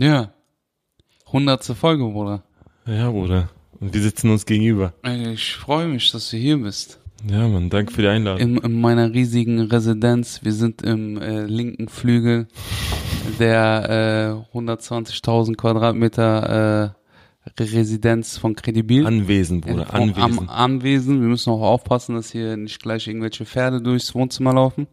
Ja. Hundertste Folge, Bruder. Ja, Bruder. Und wir sitzen uns gegenüber. Ich freue mich, dass du hier bist. Ja, Mann, danke für die Einladung. In, in meiner riesigen Residenz. Wir sind im äh, linken Flügel der äh, 120.000 Quadratmeter äh, Residenz von Credibil. Anwesend, Bruder, Vom- anwesend. Am Anwesen. Wir müssen auch aufpassen, dass hier nicht gleich irgendwelche Pferde durchs Wohnzimmer laufen.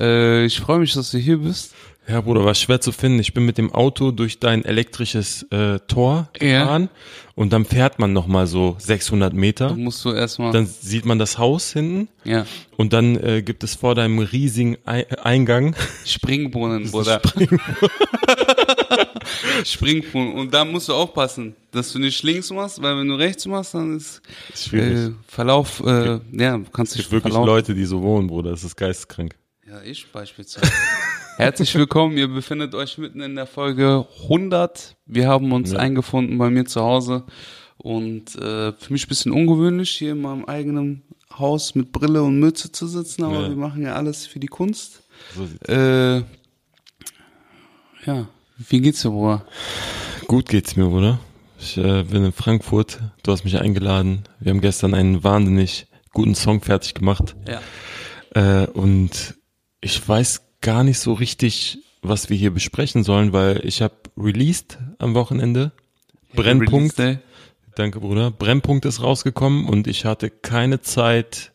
Äh, ich freue mich, dass du hier bist. Ja, Bruder, war schwer zu finden. Ich bin mit dem Auto durch dein elektrisches äh, Tor gefahren und dann fährt man noch mal so 600 Da Meter. musst du erstmal. Dann sieht man das Haus hinten Ja. und dann äh, gibt es vor deinem riesigen Ei Eingang Springbrunnen, Bruder. Springbrunnen. Und da musst du aufpassen, dass du nicht links machst, weil wenn du rechts machst, dann ist schwierig. äh, Verlauf, äh, ja, du kannst es dich gibt wirklich verlaufen. Leute, die so wohnen, Bruder. Das ist geisteskrank. Ja, ich beispielsweise. Herzlich willkommen, ihr befindet euch mitten in der Folge 100. Wir haben uns Ja. eingefunden bei mir zu Hause und äh, für mich ein bisschen ungewöhnlich, hier in meinem eigenen Haus mit Brille und Mütze zu sitzen, aber Ja. wir machen ja alles für die Kunst. So Äh, ja, wie geht's dir, Bruder? Gut geht's mir, Bruder. Ich äh, bin in Frankfurt. Du hast mich eingeladen. Wir haben gestern einen wahnsinnig guten Song fertig gemacht. Ja. Äh, und ich weiß gar nicht so richtig, was wir hier besprechen sollen, weil ich habe released am Wochenende. Brennpunkt. Release Day. Danke, Bruder. Brennpunkt ist rausgekommen und ich hatte keine Zeit,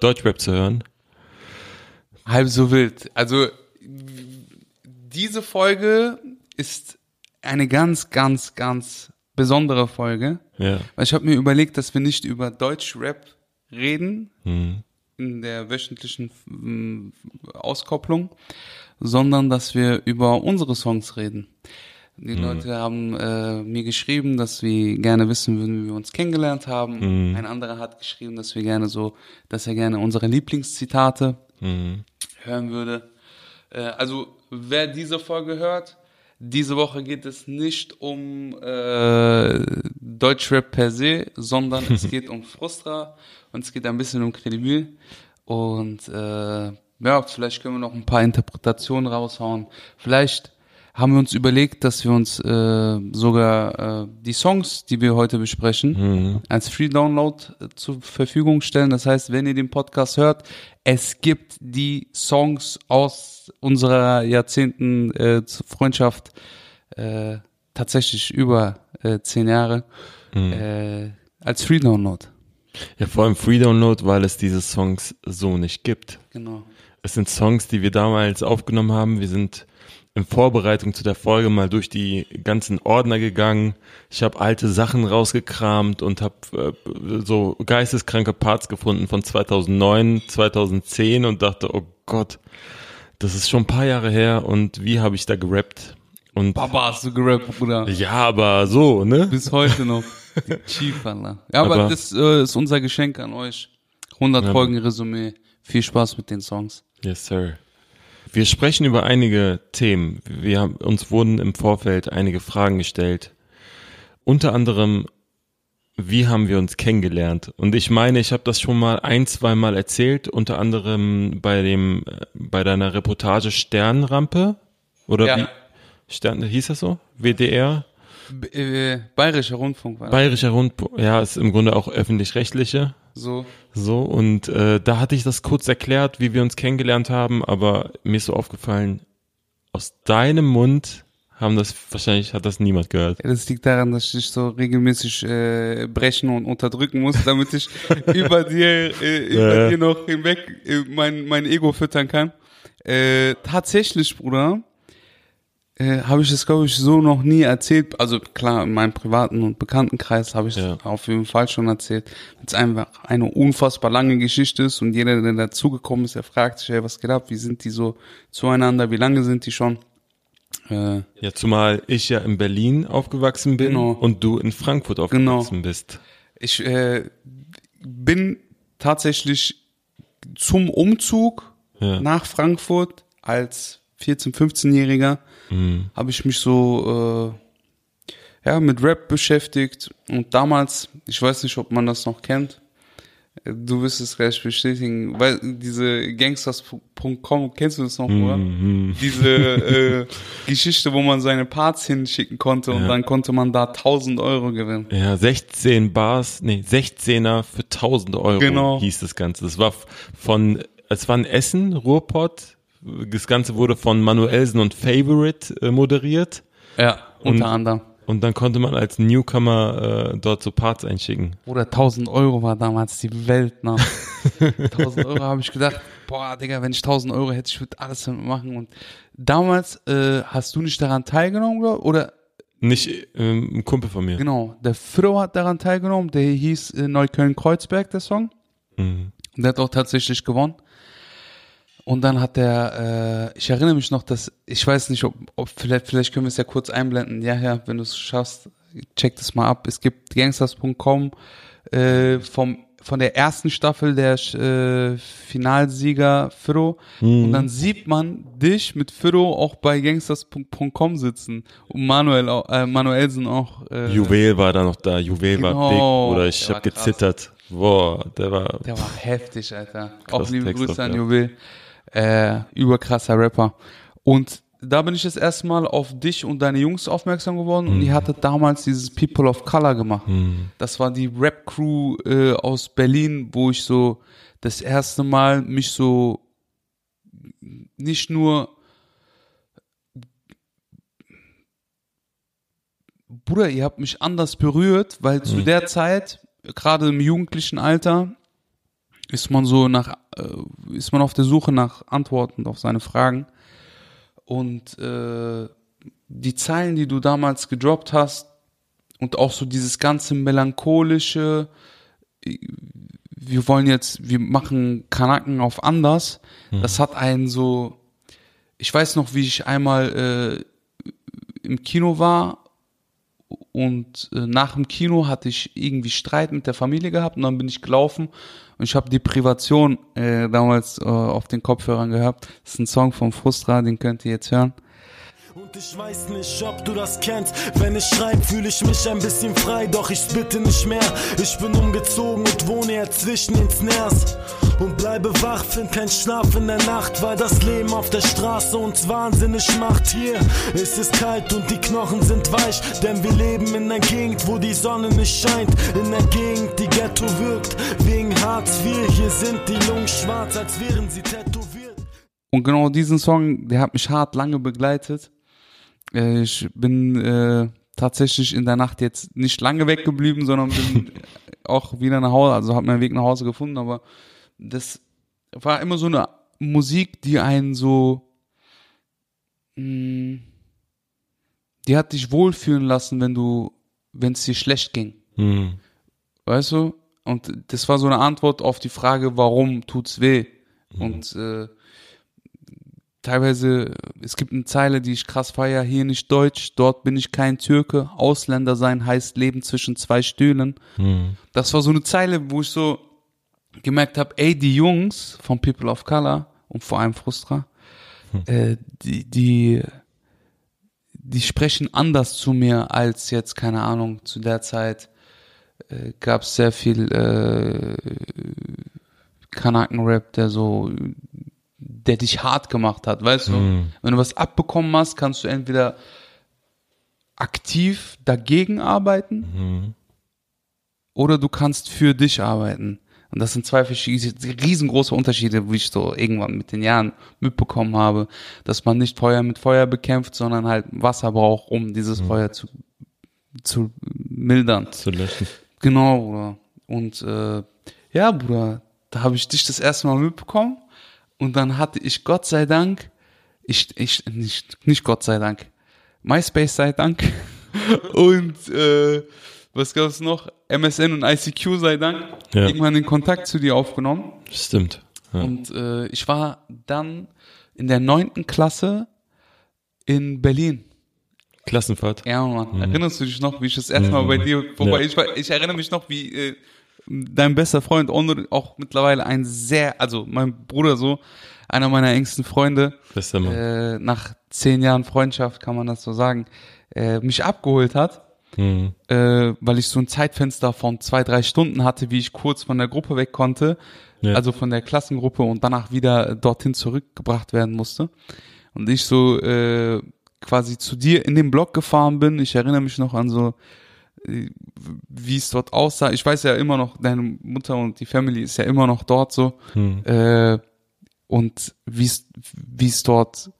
Deutschrap zu hören. Halb so wild. Also diese Folge ist eine ganz, ganz, ganz besondere Folge. Ja. Weil ich habe mir überlegt, dass wir nicht über Deutschrap reden Mhm. In der wöchentlichen mm, Auskopplung, sondern dass wir über unsere Songs reden. Die Leute haben äh, mir geschrieben, dass wir gerne wissen würden, wie wir uns kennengelernt haben. Ein anderer hat geschrieben, dass wir gerne so, dass er gerne unsere Lieblingszitate Mhm. hören würde. Äh, also wer diese Folge hört, diese Woche geht es nicht um äh, Deutschrap per se, sondern es geht um Frustra und es geht ein bisschen um Credibil. Und äh, ja, vielleicht können wir noch ein paar Interpretationen raushauen. Vielleicht haben wir uns überlegt, dass wir uns äh, sogar äh, die Songs, die wir heute besprechen, als Free Download äh, zur Verfügung stellen. Das heißt, wenn ihr den Podcast hört, es gibt die Songs aus unserer Jahrzehnten äh, Freundschaft äh, tatsächlich über äh, zehn Jahre äh, als Free Download. Ja, vor allem Free Download, weil es diese Songs so nicht gibt. Genau. Es sind Songs, die wir damals aufgenommen haben. Wir sind in Vorbereitung zu der Folge mal durch die ganzen Ordner gegangen. Ich habe alte Sachen rausgekramt und habe äh, so geisteskranke Parts gefunden von 2009, 2010 und dachte, oh Gott, das ist schon ein paar Jahre her und wie habe ich da gerappt? Und Papa hast du gerappt, Bruder. ja, aber so, ne? Bis heute noch. Chief, Alter. Ja, aber, Aber- das äh, ist unser Geschenk an euch. 100 Ja. Folgen Resümee. Viel Spaß mit den Songs. Yes, sir. Wir sprechen über einige Themen. Wir haben, uns wurden im Vorfeld einige Fragen gestellt. Unter anderem, wie haben wir uns kennengelernt? Und ich meine, ich habe das schon mal ein, zwei Mal erzählt, unter anderem bei dem, äh, bei deiner Reportage Sternrampe oder Ja. wie? Stern, hieß das so? WDR? Äh, Bayerischer Rundfunk war das. Bayerischer Rundfunk, ja, ist im Grunde auch öffentlich-rechtliche. so. So, und äh, da hatte ich das kurz erklärt, wie wir uns kennengelernt haben, aber mir ist so aufgefallen, aus deinem Mund haben das, wahrscheinlich hat das niemand gehört. Ja, das liegt daran, dass ich so regelmäßig äh, brechen und unterdrücken muss, damit ich über dir, äh, über ja. dir noch hinweg äh, mein, mein Ego füttern kann. Äh, tatsächlich, Bruder, äh, habe ich das, glaube ich, so noch nie erzählt. Also klar, in meinem privaten und Bekanntenkreis habe ich es Ja. auf jeden Fall schon erzählt. Es einfach eine unfassbar lange Geschichte ist und jeder, der dazugekommen ist, der fragt sich, hey, was geht ab? Wie sind die so zueinander? Wie lange sind die schon? Äh, Ja, zumal ich ja in Berlin aufgewachsen bin Genau. und du in Frankfurt aufgewachsen bist. Ich äh, bin tatsächlich zum Umzug Ja. nach Frankfurt als 14-, 15-Jähriger Mhm. habe ich mich so äh, ja mit Rap beschäftigt und damals, ich weiß nicht, ob man das noch kennt, Du wirst es gleich bestätigen, weil diese Gangsters.com, kennst du das noch, oder? Mhm. Diese äh, Geschichte, wo man seine Parts hinschicken konnte und Ja. dann konnte man da 1000 Euro gewinnen. Ja, 16 Bars, nee, 16er für 1000 Euro Genau. hieß das Ganze. Das war von, es war ein Essen, Ruhrpott. Das Ganze wurde von Manuelsen und Favorite äh, moderiert. Ja, Und- unter anderem. Und dann konnte man als Newcomer äh, dort so Parts einschicken. Oder 1000 Euro war damals die Welt, ne? 1000 Euro habe ich gedacht, boah, Digga, wenn ich 1000 Euro hätte, ich würde alles damit machen. Und damals äh, hast du nicht daran teilgenommen, glaub, oder? Nicht ähm, ein Kumpel von mir. Genau, der Fro hat daran teilgenommen, der hieß äh, Neukölln-Kreuzberg, der Song. Mhm. Und der hat auch tatsächlich gewonnen. Und dann hat der, äh, ich erinnere mich noch, dass, ich weiß nicht, ob, ob vielleicht, vielleicht können wir es ja kurz einblenden. Ja, ja, wenn du es schaffst, check das mal ab. Es gibt gangsters.com äh, vom von der ersten Staffel der äh, Finalsieger Firo und dann sieht man dich mit Firo auch bei gangsters.com sitzen und Manuel äh, Manuelsen auch äh, Juwel war da noch da. Juwel war Genau. dick, oder ich Der hab war krass. gezittert. Boah, der war. Der war heftig, Alter. Auch liebe Text Grüße an ja. Juwel. Äh, überkrasser Rapper. Und da bin ich das erste Mal auf dich und deine Jungs aufmerksam geworden und Mhm. ihr hattet damals dieses People of Color gemacht. Das war die Rap-Crew äh, aus Berlin, wo ich so das erste Mal mich so nicht nur Bruder, ihr habt mich anders berührt, weil zu der Zeit, gerade im jugendlichen Alter, ist man so nach, äh, ist man auf der Suche nach Antworten auf seine Fragen. Und äh, die Zeilen, die du damals gedroppt hast, und auch so dieses ganze melancholische, äh, wir wollen jetzt, wir machen Kanaken auf anders, das hat einen so, ich weiß noch, wie ich einmal äh, im Kino war und äh, nach dem Kino hatte ich irgendwie Streit mit der Familie gehabt und dann bin ich gelaufen und ich habe die Privation äh, damals äh, auf den Kopfhörern gehabt. Das ist ein Song vom Frustra, den könnt ihr jetzt hören. Und ich weiß nicht, ob du das kennst. Wenn ich schreib, fühle ich mich ein bisschen frei, doch ich bitte nicht mehr. Ich bin umgezogen und wohne jetzt zwischen den Snares. Und bleibe wach, find kein Schlaf in der Nacht, weil das Leben auf der Straße uns wahnsinnig macht. Hier ist es kalt und die Knochen sind weich, denn wir leben in einer Gegend, wo die Sonne nicht scheint. In einer Gegend, die Ghetto wirkt, wegen Hartz IV. Hier sind die Lungen schwarz, als wären sie tätowiert. Und genau diesen Song, der hat mich hart lange begleitet. Äh, ich bin äh, tatsächlich in der Nacht jetzt nicht lange weggeblieben, sondern bin auch wieder nach Hause, also habe meinen Weg nach Hause gefunden, aber das war immer so eine Musik, die einen so, mh, die hat dich wohlfühlen lassen, wenn du, wenn es dir schlecht ging. Hm. Weißt du? Und das war so eine Antwort auf die Frage, warum tut's weh? Und äh, teilweise, es gibt eine Zeile, die ich krass feier, hier nicht Deutsch, dort bin ich kein Türke, Ausländer sein heißt Leben zwischen zwei Stühlen. Hm. Das war so eine Zeile, wo ich so gemerkt habe, ey, die Jungs von People of Color und vor allem Frustra, äh, die, die, die sprechen anders zu mir als jetzt, keine Ahnung, zu der Zeit äh, gab es sehr viel äh, Kanaken-Rap, der so, der dich hart gemacht hat, weißt du? Wenn du was abbekommen hast, kannst du entweder aktiv dagegen arbeiten oder du kannst für dich arbeiten. Und das sind zwei verschiedene, riesengroße Unterschiede, wie ich so irgendwann mit den Jahren mitbekommen habe, dass man nicht Feuer mit Feuer bekämpft, sondern halt Wasser braucht, um dieses Feuer zu, zu mildern. Zu löschen. Genau, Bruder. Und äh, ja, Bruder, da habe ich dich das erste Mal mitbekommen und dann hatte ich Gott sei Dank, ich, ich nicht, nicht Gott sei Dank, MySpace sei Dank und äh, was gab es noch? MSN und ICQ sei Dank, Ja. irgendwann den Kontakt zu dir aufgenommen. Stimmt. Ja. Und äh, ich war dann in der neunten Klasse in Berlin. Klassenfahrt. Ja, Mann. Erinnerst du dich noch, wie ich das erste Mal bei dir vorbei, Ja. ich, war- ich erinnere mich noch, wie äh, dein bester Freund, Onur, auch mittlerweile ein sehr, also mein Bruder so, einer meiner engsten Freunde, Bester Mann. äh, nach zehn Jahren Freundschaft, kann man das so sagen, äh, mich abgeholt hat. Mhm. äh, weil ich so ein Zeitfenster von zwei, drei Stunden hatte, wie ich kurz von der Gruppe weg konnte, Ja. also von der Klassengruppe und danach wieder dorthin zurückgebracht werden musste. Und ich so äh, quasi zu dir in den Block gefahren bin. Ich erinnere mich noch an so, wie es dort aussah. Ich weiß ja immer noch, deine Mutter und die Family ist ja immer noch dort so. Hm. Äh, und wie es wie es dort,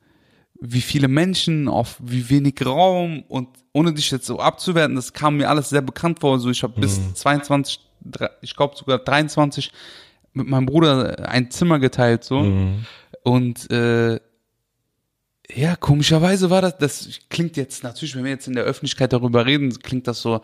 wie viele Menschen auf wie wenig Raum und ohne dich jetzt so abzuwerten, das kam mir alles sehr bekannt vor. Also ich habe bis 22, drei- ich glaube sogar 23 mit meinem Bruder ein Zimmer geteilt so Mhm. und äh, ja, komischerweise war das, das klingt jetzt natürlich, wenn wir jetzt in der Öffentlichkeit darüber reden, klingt das so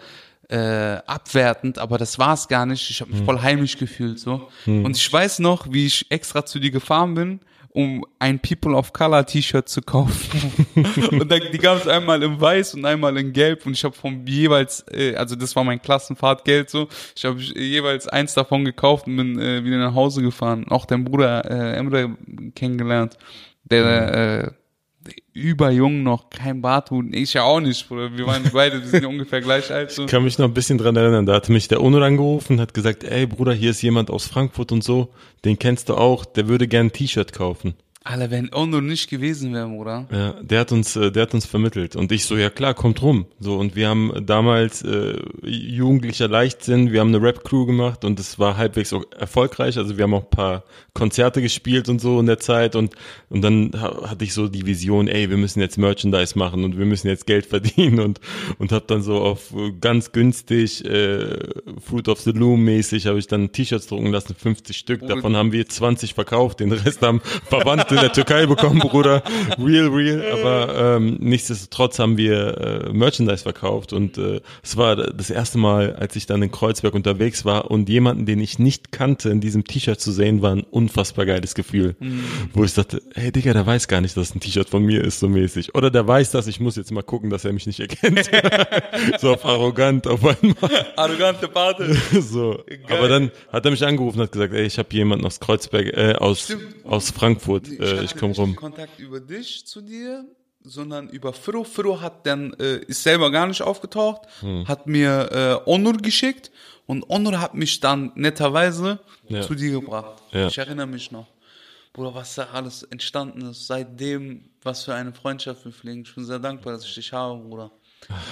äh, abwertend, aber das war es gar nicht. Ich habe mich voll heimisch gefühlt so. Und ich weiß noch, wie ich extra zu dir gefahren bin, um ein People of Color T-Shirt zu kaufen. und dann, die gab es einmal in Weiß und einmal in Gelb und ich habe vom jeweils, äh, also das war mein Klassenfahrtgeld so, ich habe jeweils eins davon gekauft und bin äh, wieder nach Hause gefahren. Auch dein Bruder äh, Emre kennengelernt, der äh, überjung noch, kein Barthut, ich ja auch nicht, Bruder. Wir waren beide, wir sind ja ungefähr gleich alt. So. Ich kann mich noch ein bisschen dran erinnern, da hatte mich der Onur angerufen, hat gesagt, ey Bruder, hier ist jemand aus Frankfurt und so, den kennst du auch, der würde gern ein T-Shirt kaufen. Alter, wenn Ono nicht gewesen wäre, Bruder. Ja, der hat uns, äh, der hat uns vermittelt und ich so, ja klar, kommt rum. So und wir haben damals äh, jugendlicher Leichtsinn, wir haben eine Rap-Crew gemacht und es war halbwegs auch erfolgreich. Also wir haben auch ein paar Konzerte gespielt und so in der Zeit und und dann ha hatte ich so die Vision, ey, wir müssen jetzt Merchandise machen und wir müssen jetzt Geld verdienen und und habe dann so auf äh, ganz günstig äh, Fruit of the Loom mäßig habe ich dann T-Shirts drucken lassen, 50 Stück. Davon haben wir 20 verkauft, den Rest haben Verwandte in der Türkei bekommen, Bruder. Real, real. Aber ähm, nichtsdestotrotz haben wir äh, Merchandise verkauft und äh, es war das erste Mal, als ich dann in Kreuzberg unterwegs war und jemanden, den ich nicht kannte, in diesem T-Shirt zu sehen, war ein unfassbar geiles Gefühl. Wo ich dachte, hey Digga, der weiß gar nicht, dass ein T-Shirt von mir ist, so mäßig. Oder der weiß das, ich muss jetzt mal gucken, dass er mich nicht erkennt. so auf arrogant auf einmal. Arrogante Barte. so. Aber dann hat er mich angerufen und hat gesagt, ey, ich habe jemanden aus Kreuzberg, äh, aus, Stimmt. aus Frankfurt, äh, ich hatte komm nicht rum. Kontakt über dich zu dir, sondern über Firo. Firo hat dann, äh, ist selber gar nicht aufgetaucht, Hm. hat mir äh, Onur geschickt und Onur hat mich dann netterweise Ja. zu dir gebracht. Ja. Ich erinnere mich noch. Bruder, was da alles entstanden ist, seitdem, was für eine Freundschaft wir pflegen. Ich bin sehr dankbar, dass ich dich habe, Bruder.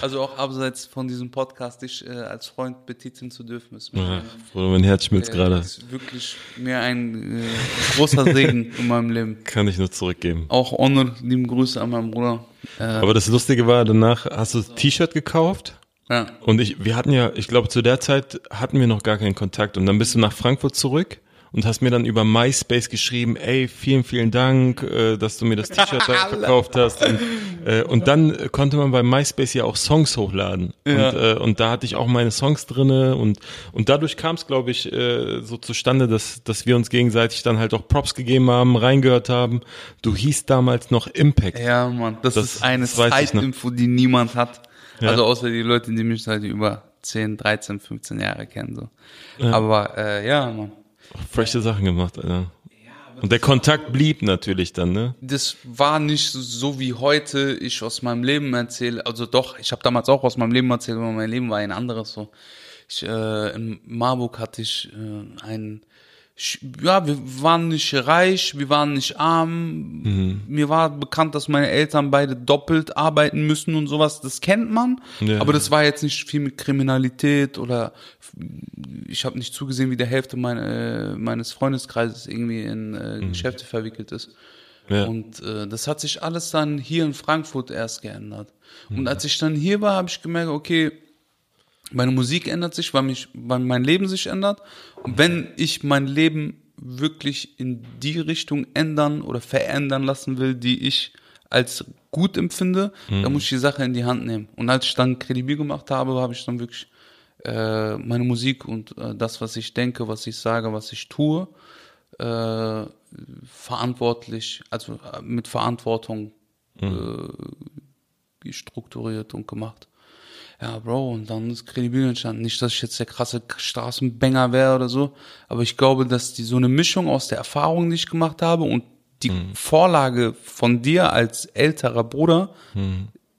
Also auch abseits von diesem Podcast, dich äh, als Freund betiteln zu dürfen, ist mir Ja, ein mein Herz schmilzt äh, gerade. ist wirklich mir ein äh, großer Segen in meinem Leben. Kann ich nur zurückgeben. Auch Honor, lieben Grüße an meinen Bruder. Äh, Aber das Lustige war, danach hast du das T-Shirt gekauft ja. und ich, wir hatten ja, ich glaube, zu der Zeit hatten wir noch gar keinen Kontakt und dann bist du nach Frankfurt zurück und hast mir dann über MySpace geschrieben, ey, vielen, vielen Dank, äh, dass du mir das T-Shirt verkauft hast. Und, äh, und dann konnte man bei MySpace ja auch Songs hochladen. Ja. Und, äh, und da hatte ich auch meine Songs drinne und, und dadurch kam es, glaube ich, äh, so zustande, dass, dass wir uns gegenseitig dann halt auch Props gegeben haben, reingehört haben. Du hieß damals noch Impact. ja, Mann, das, Das- ist eine. Zeitinfo, die niemand hat. Ja. Also außer die Leute, die mich seit über 10, 13, 15 Jahre kennen. So. Aber äh, ja, Mann. Freche Sachen gemacht, Alter. Und der Kontakt blieb natürlich dann, ne? das war nicht so wie heute ich aus meinem Leben erzähle. Also doch, ich habe damals auch aus meinem Leben erzählt, aber mein Leben war ein anderes so. Ich, äh, in Marburg hatte ich äh, einen, ja, wir waren nicht reich, wir waren nicht arm. Mir war bekannt, dass meine Eltern beide doppelt arbeiten müssen und sowas. Das kennt man, Ja. aber das war jetzt nicht viel mit Kriminalität oder ich habe nicht zugesehen, wie der Hälfte mein, äh, meines Freundeskreises irgendwie in äh, Geschäfte verwickelt ist. Ja. Und äh, das hat sich alles dann hier in Frankfurt erst geändert. Und als ich dann hier war, habe ich gemerkt, okay, meine Musik ändert sich, weil, mich, weil mein Leben sich ändert. Und wenn ich mein Leben wirklich in die Richtung ändern oder verändern lassen will, die ich als gut empfinde, dann muss ich die Sache in die Hand nehmen. Und als ich dann Kredibil gemacht habe, habe ich dann wirklich äh, meine Musik und äh, das, was ich denke, was ich sage, was ich tue, äh, verantwortlich, also äh, mit Verantwortung äh, strukturiert und gemacht. Ja, Bro, und dann ist Kredibil entstanden. Nicht, dass ich jetzt der krasse Straßenbanger wäre oder so, aber ich glaube, dass die so eine Mischung aus der Erfahrung, die ich gemacht habe und die Vorlage von dir als älterer Bruder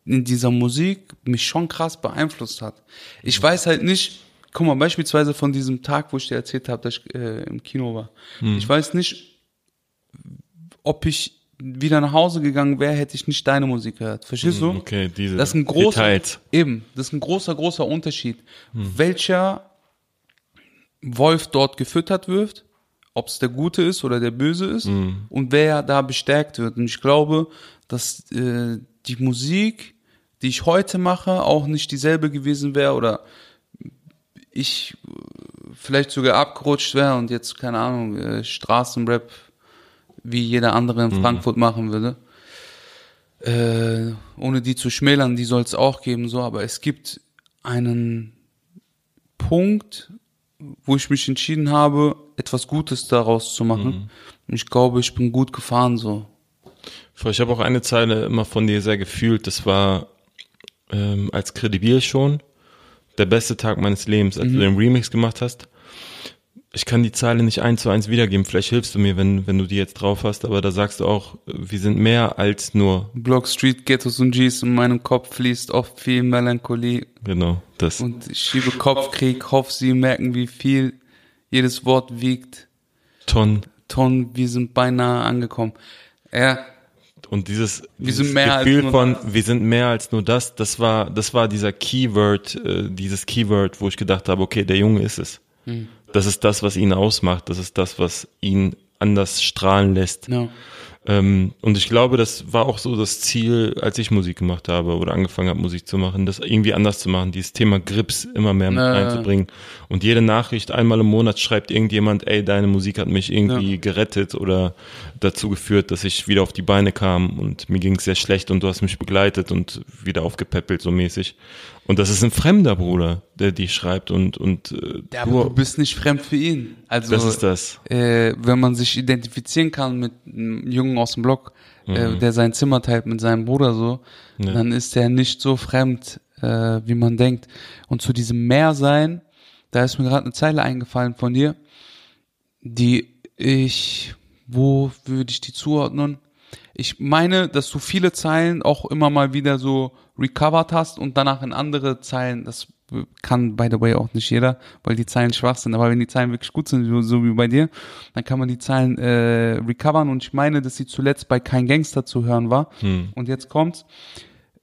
in dieser Musik mich schon krass beeinflusst hat. Ich weiß halt nicht, guck mal, beispielsweise von diesem Tag, wo ich dir erzählt habe, dass ich äh, im Kino war. Ich weiß nicht, ob ich wieder nach Hause gegangen wäre, hätte ich nicht deine Musik gehört. Verstehst du? Hm, Okay, diese Das ist ein großer, Details. eben, das ist ein großer, großer Unterschied. Welcher Wolf dort gefüttert wird, ob es der Gute ist oder der Böse ist und wer da bestärkt wird. Und ich glaube, dass äh, die Musik, die ich heute mache, auch nicht dieselbe gewesen wäre oder ich äh, vielleicht sogar abgerutscht wäre und jetzt, keine Ahnung, äh, Straßenrap wie jeder andere in Frankfurt machen würde. Äh, ohne die zu schmälern, die soll es auch geben, so, aber es gibt einen Punkt, wo ich mich entschieden habe, etwas Gutes daraus zu machen. Und ich glaube, ich bin gut gefahren, so. Ich habe auch eine Zeile immer von dir sehr gefühlt. Das war ähm, als Kredibil schon der beste Tag meines Lebens, als du den Remix gemacht hast. Ich kann die Zeile nicht eins zu eins wiedergeben. Vielleicht hilfst du mir, wenn, wenn du die jetzt drauf hast. Aber da sagst du auch, wir sind mehr als nur, Block Street, Ghettos und Gs, in meinem Kopf fließt oft viel Melancholie genau, das. und ich schiebe Kopfkrieg, hoffe, sie merken, wie viel jedes Wort wiegt. Ton. Ton, wir sind beinahe angekommen. Ja, Und dieses, dieses Gefühl nur von, das. wir sind mehr als nur das, das war, das war dieser Keyword, äh, dieses Keyword, wo ich gedacht habe, okay, der Junge ist es. Hm. Das ist das, was ihn ausmacht. Das ist das, was ihn anders strahlen lässt. ja. Ähm, und ich glaube, das war auch so das Ziel, als ich Musik gemacht habe oder angefangen habe, Musik zu machen, das irgendwie anders zu machen, dieses Thema Grips immer mehr mit reinzubringen. Und jede Nachricht einmal im Monat schreibt irgendjemand, ey, deine Musik hat mich irgendwie gerettet oder dazu geführt, dass ich wieder auf die Beine kam und mir ging es sehr schlecht und du hast mich begleitet und wieder aufgepäppelt so mäßig. Und das ist ein fremder Bruder, der die schreibt und, und äh, Ja, aber du du, bist nicht fremd für ihn. Also, das ist das. Äh, wenn man sich identifizieren kann mit einem Jungen aus dem Block, äh, der sein Zimmer teilt mit seinem Bruder so, dann ist der nicht so fremd, äh, wie man denkt. Und zu diesem Mehrsein, da ist mir gerade eine Zeile eingefallen von dir, die ich, wo würde ich die zuordnen? Ich meine, dass du viele Zeilen auch immer mal wieder so recovered hast und danach in andere Zeilen, das kann by the way auch nicht jeder, weil die Zeilen schwach sind, aber wenn die Zeilen wirklich gut sind, so, so wie bei dir, dann kann man die Zeilen äh, recovern und ich meine, dass sie zuletzt bei Kein Gangster zu hören war. Und jetzt kommt's.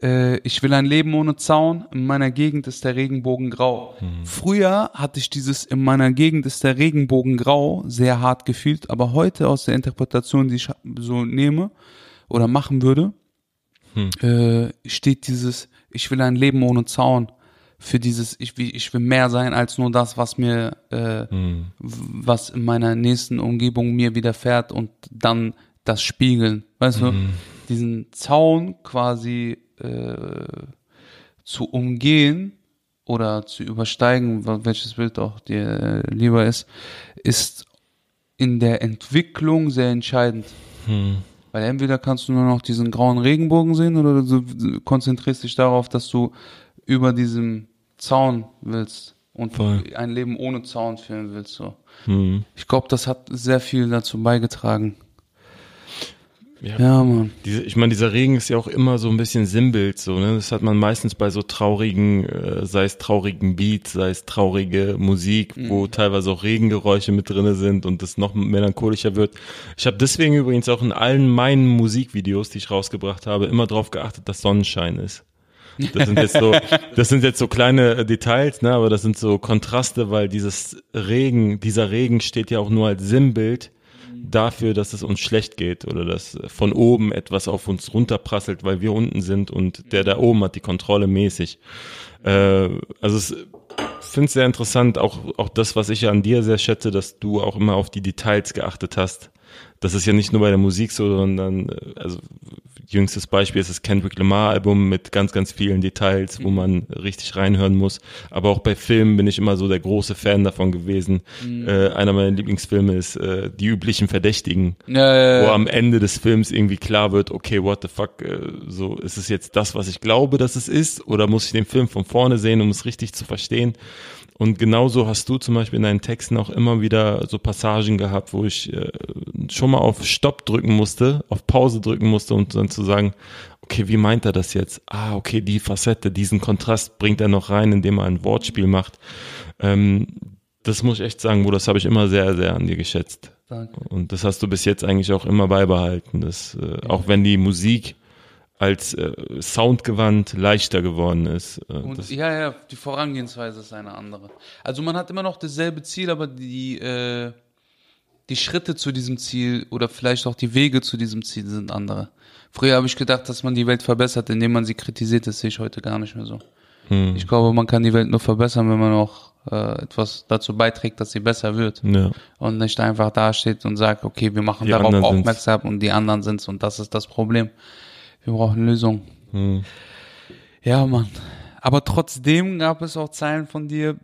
Äh, ich will ein Leben ohne Zaun, in meiner Gegend ist der Regenbogen grau. Früher hatte ich dieses in meiner Gegend ist der Regenbogen grau sehr hart gefühlt, aber heute aus der Interpretation, die ich so nehme oder machen würde, äh, steht dieses, ich will ein Leben ohne Zaun für dieses, ich will, ich will mehr sein als nur das, was mir, äh, w- was in meiner nächsten Umgebung mir widerfährt und dann das spiegeln, weißt du, diesen Zaun quasi äh, zu umgehen oder zu übersteigen, wel- welches Bild auch dir äh, lieber ist, ist in der Entwicklung sehr entscheidend. Weil entweder kannst du nur noch diesen grauen Regenbogen sehen oder du konzentrierst dich darauf, dass du über diesem Zaun willst und Voll. ein Leben ohne Zaun führen willst. So. Hm. Ich glaube, das hat sehr viel dazu beigetragen. Ja. Ja, Mann. Diese, ich meine, dieser Regen ist ja auch immer so ein bisschen Sinnbild, so, ne? Das hat man meistens bei so traurigen, äh, sei es traurigen Beats, sei es traurige Musik, wo teilweise auch Regengeräusche mit drinne sind und es noch melancholischer wird. Ich habe deswegen übrigens auch in allen meinen Musikvideos, die ich rausgebracht habe, immer drauf geachtet, dass Sonnenschein ist. Das sind jetzt so, das sind jetzt so kleine äh, Details, ne, aber das sind so Kontraste, weil dieses Regen, dieser Regen steht ja auch nur als Sinnbild dafür, dass es uns schlecht geht oder dass von oben etwas auf uns runterprasselt, weil wir unten sind und der da oben hat die Kontrolle mäßig. Äh, also es finde es sehr interessant, auch, auch das, was ich an dir sehr schätze, dass du auch immer auf die Details geachtet hast. Das ist ja nicht nur bei der Musik so, sondern, äh, also jüngstes Beispiel ist das Kendrick Lamar Album mit ganz, ganz vielen Details, wo man richtig reinhören muss. Aber auch bei Filmen bin ich immer so der große Fan davon gewesen. Äh, einer meiner Lieblingsfilme ist äh, Die üblichen Verdächtigen, Ja, wo ja, am Ende des Films irgendwie klar wird, okay, what the fuck, äh, so ist es jetzt das, was ich glaube, dass es ist, oder muss ich den Film von vorne sehen, um es richtig zu verstehen? Und genauso hast du zum Beispiel in deinen Texten auch immer wieder so Passagen gehabt, wo ich äh, schon mal auf Stopp drücken musste, auf Pause drücken musste, um dann zu sagen, okay, wie meint er das jetzt? Ah, okay, die Facette, diesen Kontrast bringt er noch rein, indem er ein Wortspiel macht. Ähm, das muss ich echt sagen, Bruder, das habe ich immer sehr, sehr an dir geschätzt. Danke. Und das hast du bis jetzt eigentlich auch immer beibehalten. Das, äh, Auch wenn die Musik als äh, soundgewandt leichter geworden ist. Äh, Und ja, ja, die Vorangehensweise ist eine andere. Also man hat immer noch dasselbe Ziel, aber die, äh, die Schritte zu diesem Ziel oder vielleicht auch die Wege zu diesem Ziel sind andere. Früher habe ich gedacht, dass man die Welt verbessert, indem man sie kritisiert. Das sehe ich heute gar nicht mehr so. hm, Ich glaube, man kann die Welt nur verbessern, wenn man auch äh, etwas dazu beiträgt, dass sie besser wird. ja. Und nicht einfach dasteht und sagt, okay, wir machen Die darauf anderen sind's. aufmerksam und die anderen sind's und das ist das Problem. Wir brauchen Lösungen. Hm. Ja, Mann. Aber trotzdem gab es auch Zeilen von dir,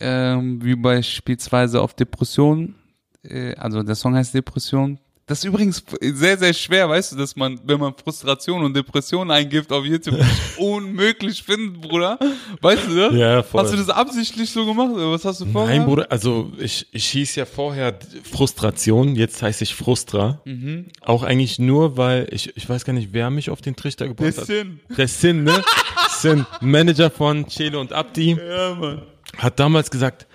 ähm, wie beispielsweise auf Depression. Äh, also der Song heißt Depression. Das ist übrigens sehr, sehr schwer, weißt du, dass man, wenn man Frustration und Depression eingibt auf YouTube, unmöglich findet, Bruder. Weißt du das? Ja, voll. Hast du das absichtlich so gemacht oder was hast du vorher? Nein, Bruder, also ich, ich hieß ja vorher Frustration, jetzt heiße ich Frustra. Mhm. Auch eigentlich nur, weil ich, ich weiß gar nicht, wer mich auf den Trichter gebracht Der hat. Sin. Der Sin, ne? Sin, Manager von Chelo und Abdi, Ja, Mann. hat damals gesagt,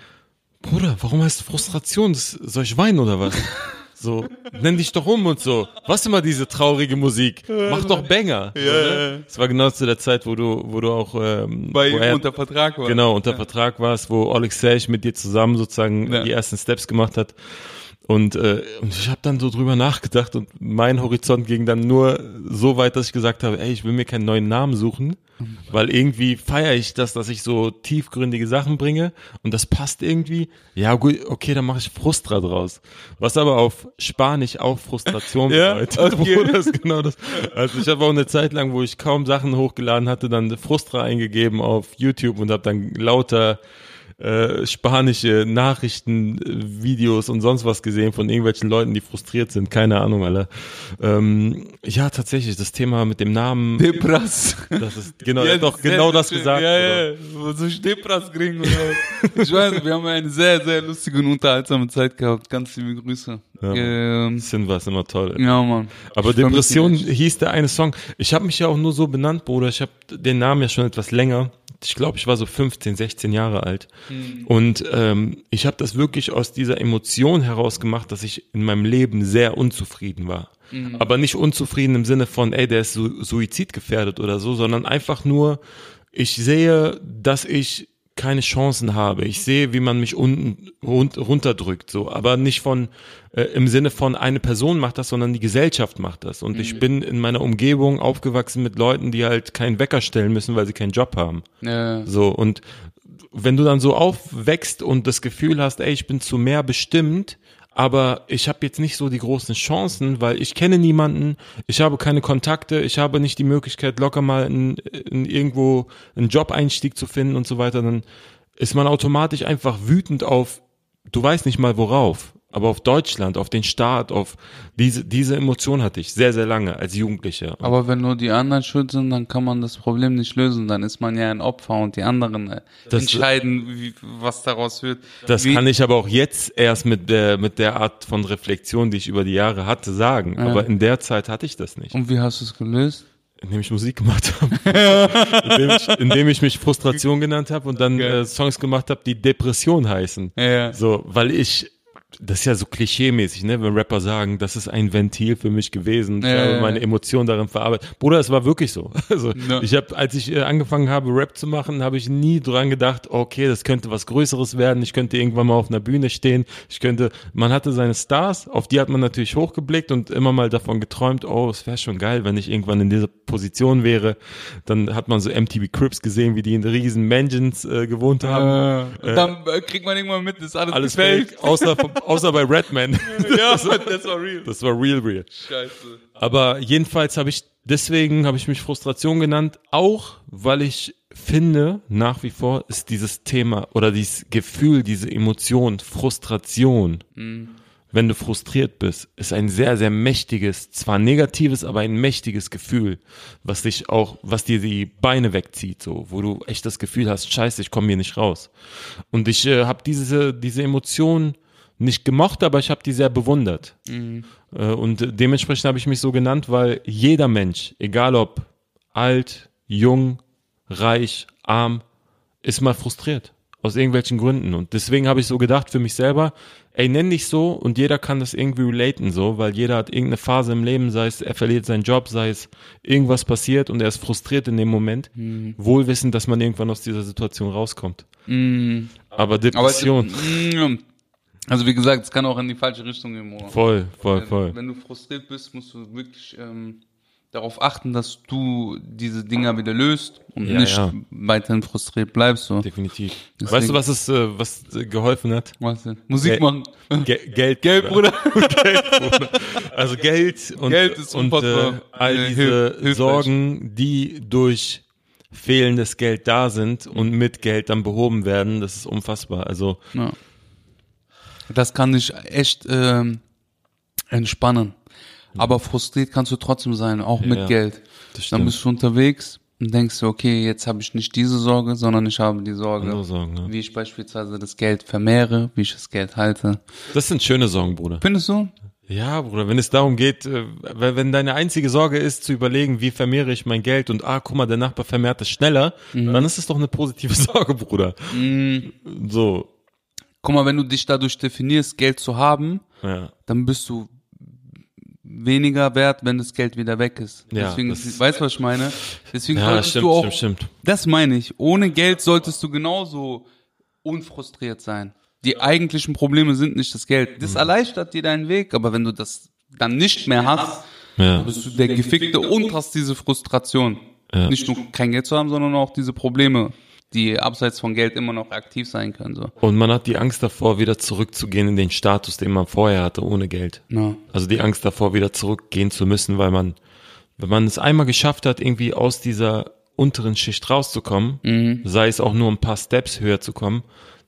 Bruder, warum heißt Frustration? Das, soll ich weinen oder was? So, nenn dich doch um und so. Was immer diese traurige Musik? Mach doch Banger. Ja, ja. ne? Das war genau zu der Zeit, wo du, wo du auch ähm, Bei er- unter Vertrag war. Genau, unter Vertrag warst, wo Alexej mit dir zusammen sozusagen Ja. die ersten Steps gemacht hat. Und, äh, und ich habe dann so drüber nachgedacht und mein Horizont ging dann nur so weit, dass ich gesagt habe, ey, ich will mir keinen neuen Namen suchen, weil irgendwie feiere ich das, dass ich so tiefgründige Sachen bringe und das passt irgendwie. Ja gut, okay, dann mache ich Frustra draus. Was aber auf Spanisch auch Frustration Ja, bedeutet. okay. Bruder, das ist genau das. Also ich habe auch eine Zeit lang, wo ich kaum Sachen hochgeladen hatte, dann Frustra eingegeben auf YouTube und habe dann lauter äh, spanische Nachrichten, äh, Videos und sonst was gesehen von irgendwelchen Leuten, die frustriert sind. Keine Ahnung, alle. Ähm, ja, tatsächlich, das Thema mit dem Namen, Depras. das ist genau, hat doch genau das gesagt. Ja, ja, so Depras kriegen Ich weiß, wir haben eine sehr, sehr lustige und unterhaltsame Zeit gehabt. Ganz liebe Grüße. Ja. Ähm, Sinn war es immer toll. ja, Mann. Aber Ich Depression hieß der eine Song. Ich habe mich ja auch nur so benannt, Bruder. Ich habe den Namen ja schon etwas länger. Ich glaube, ich war so 15, 16 Jahre alt. Und ähm, ich habe das wirklich aus dieser Emotion heraus gemacht, dass ich in meinem Leben sehr unzufrieden war. Aber nicht unzufrieden im Sinne von, ey, der ist su suizidgefährdet oder so, sondern einfach nur, ich sehe, dass ich keine Chancen habe. Ich sehe, wie man mich unten run runterdrückt, so, aber nicht von äh, im Sinne von eine Person macht das, sondern die Gesellschaft macht das. Und ich bin in meiner Umgebung aufgewachsen mit Leuten, die halt keinen Wecker stellen müssen, weil sie keinen Job haben. Ja, So und wenn du dann so aufwächst und das Gefühl hast, ey, ich bin zu mehr bestimmt, aber ich habe jetzt nicht so die großen Chancen, weil ich kenne niemanden, ich habe keine Kontakte, ich habe nicht die Möglichkeit, locker mal in, in irgendwo einen Job-Einstieg zu finden und so weiter, dann ist man automatisch einfach wütend auf, du weißt nicht mal worauf, aber auf Deutschland, auf den Staat, auf diese, diese Emotion hatte ich sehr, sehr lange als Jugendlicher. Aber wenn nur die anderen schuld sind, dann kann man das Problem nicht lösen. Dann ist man ja ein Opfer und die anderen äh, Das- entscheiden, wie, was daraus wird. Das wie, kann ich aber auch jetzt erst mit der, mit der Art von Reflexion, die ich über die Jahre hatte, sagen. Aber in der Zeit hatte ich das nicht. Und wie hast du es gelöst? Indem ich Musik gemacht habe. indem, ich, indem ich mich Frustration genannt habe und dann Geil. äh, Songs gemacht habe, die Depression heißen. Ja. So, weil ich, das ist ja so klischee-mäßig, ne, wenn Rapper sagen, das ist ein Ventil für mich gewesen, ich Ja, habe ja, meine ja. Emotionen darin verarbeitet. Bruder, es war wirklich so. Also, Ja. ich habe, als ich äh, angefangen habe, Rap zu machen, habe ich nie dran gedacht, okay, das könnte was Größeres werden, ich könnte irgendwann mal auf einer Bühne stehen, ich könnte, man hatte seine Stars, auf die hat man natürlich hochgeblickt und immer mal davon geträumt, oh, es wäre schon geil, wenn ich irgendwann in dieser Position wäre. Dann hat man so MTV Crips gesehen, wie die in riesen Mansions äh, gewohnt haben. Äh, dann äh, kriegt man irgendwann mit, ist alles, Alles fake, außer, außer bei Redman. Ja, das war real. Das war real, real. Scheiße. Aber jedenfalls habe ich, deswegen habe ich mich Frustration genannt, auch weil ich finde, nach wie vor ist dieses Thema oder dieses Gefühl, diese Emotion, Frustration, wenn du frustriert bist, ist ein sehr, sehr mächtiges, zwar negatives, aber ein mächtiges Gefühl, was dich auch, was dir die Beine wegzieht, so, wo du echt das Gefühl hast, scheiße, ich komme hier nicht raus. Und ich äh, habe diese, diese Emotion nicht gemocht, aber ich habe die sehr bewundert. Äh, Und dementsprechend habe ich mich so genannt, weil jeder Mensch, egal ob alt, jung, reich, arm, ist mal frustriert. Aus irgendwelchen Gründen. Und deswegen habe ich so gedacht für mich selber, ey, nenn dich so und jeder kann das irgendwie relaten so, weil jeder hat irgendeine Phase im Leben, sei es, er verliert seinen Job, sei es irgendwas passiert und er ist frustriert in dem Moment, wohl wissend, dass man irgendwann aus dieser Situation rauskommt. Mhm. Aber Aber Depression, Mm, also wie gesagt, es kann auch in die falsche Richtung gehen. Bruder. voll, voll, Wenn- voll. Wenn du frustriert bist, musst du wirklich ähm, darauf achten, dass du diese Dinger wieder löst und Ja, nicht ja. weiterhin frustriert bleibst. So. Definitiv. Deswegen- Weißt du, was es, äh, was äh, geholfen hat? Was denn? Musik Gel- machen. Ge Geld, Geld, Bruder. Geld, Bruder. Also Geld und, Geld ist und äh, all diese hilf-. Sorgen, die durch fehlendes Geld da sind und mit Geld dann behoben werden, das ist unfassbar. Also Ja. Das kann dich echt ähm, entspannen. Aber frustriert kannst du trotzdem sein, auch mit ja. Geld. das Dann bist du unterwegs und denkst du, okay, jetzt habe ich nicht diese Sorge, sondern ich habe die Sorge, Sorgen, ja. wie ich beispielsweise das Geld vermehre, wie ich das Geld halte. Das sind schöne Sorgen, Bruder. Findest du? Ja, Bruder, wenn es darum geht, äh, wenn deine einzige Sorge ist, zu überlegen, wie vermehre ich mein Geld und ah, guck mal, der Nachbar vermehrt es schneller, Mhm. dann ist es doch eine positive Sorge, Bruder. So, Guck mal, wenn du dich dadurch definierst, Geld zu haben, ja. dann bist du weniger wert, wenn das Geld wieder weg ist. Ja, Deswegen, das- weißt du, was ich meine? Deswegen Ja, solltest stimmt, du auch, stimmt, stimmt. das meine ich, ohne Geld solltest du genauso unfrustriert sein. Die eigentlichen Probleme sind nicht das Geld. Mhm. Das erleichtert dir deinen Weg, aber wenn du das dann nicht mehr hast, Ja. bist du der Gefickte und hast diese Frustration. Ja. Nicht nur kein Geld zu haben, sondern auch diese Probleme, die abseits von Geld immer noch aktiv sein können. So. Und man hat die Angst davor, wieder zurückzugehen in den Status, den man vorher hatte, ohne Geld. Ja. Also die Angst davor, wieder zurückgehen zu müssen, weil man, wenn man es einmal geschafft hat, irgendwie aus dieser unteren Schicht rauszukommen, Mhm. sei es auch nur ein paar Steps höher zu kommen,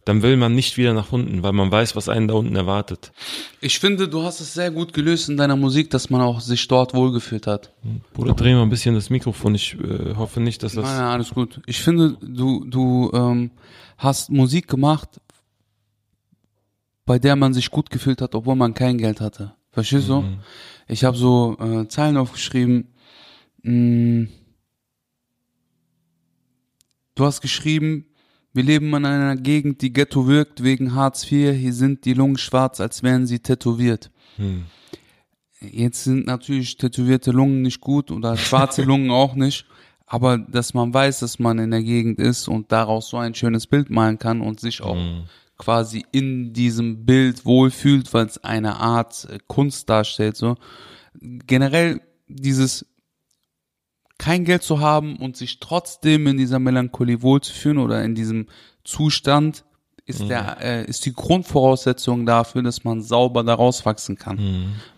dann will man nicht wieder nach unten, weil man weiß, was einen da unten erwartet. Ich finde, du hast es sehr gut gelöst in deiner Musik, dass man auch sich dort wohlgefühlt hat. Bruder, dreh mal ein bisschen das Mikrofon. Ich äh, hoffe nicht, dass das. Nein, nein, alles gut. Ich finde, du, du ähm, hast Musik gemacht, bei der man sich gut gefühlt hat, obwohl man kein Geld hatte. Verstehst du? Ich habe so äh, Zeilen aufgeschrieben. Mh, du hast geschrieben, wir leben in einer Gegend, die Ghetto wirkt wegen Hartz IV. Hier sind die Lungen schwarz, als wären sie tätowiert. Hm. Jetzt sind natürlich tätowierte Lungen nicht gut oder schwarze Lungen auch nicht. Aber dass man weiß, dass man in der Gegend ist und daraus so ein schönes Bild malen kann und sich auch quasi in diesem Bild wohlfühlt, weil es eine Art äh, Kunst darstellt. So generell dieses kein Geld zu haben und sich trotzdem in dieser Melancholie wohlzufühlen oder in diesem Zustand ist der äh, ist die Grundvoraussetzung dafür, dass man sauber daraus wachsen kann.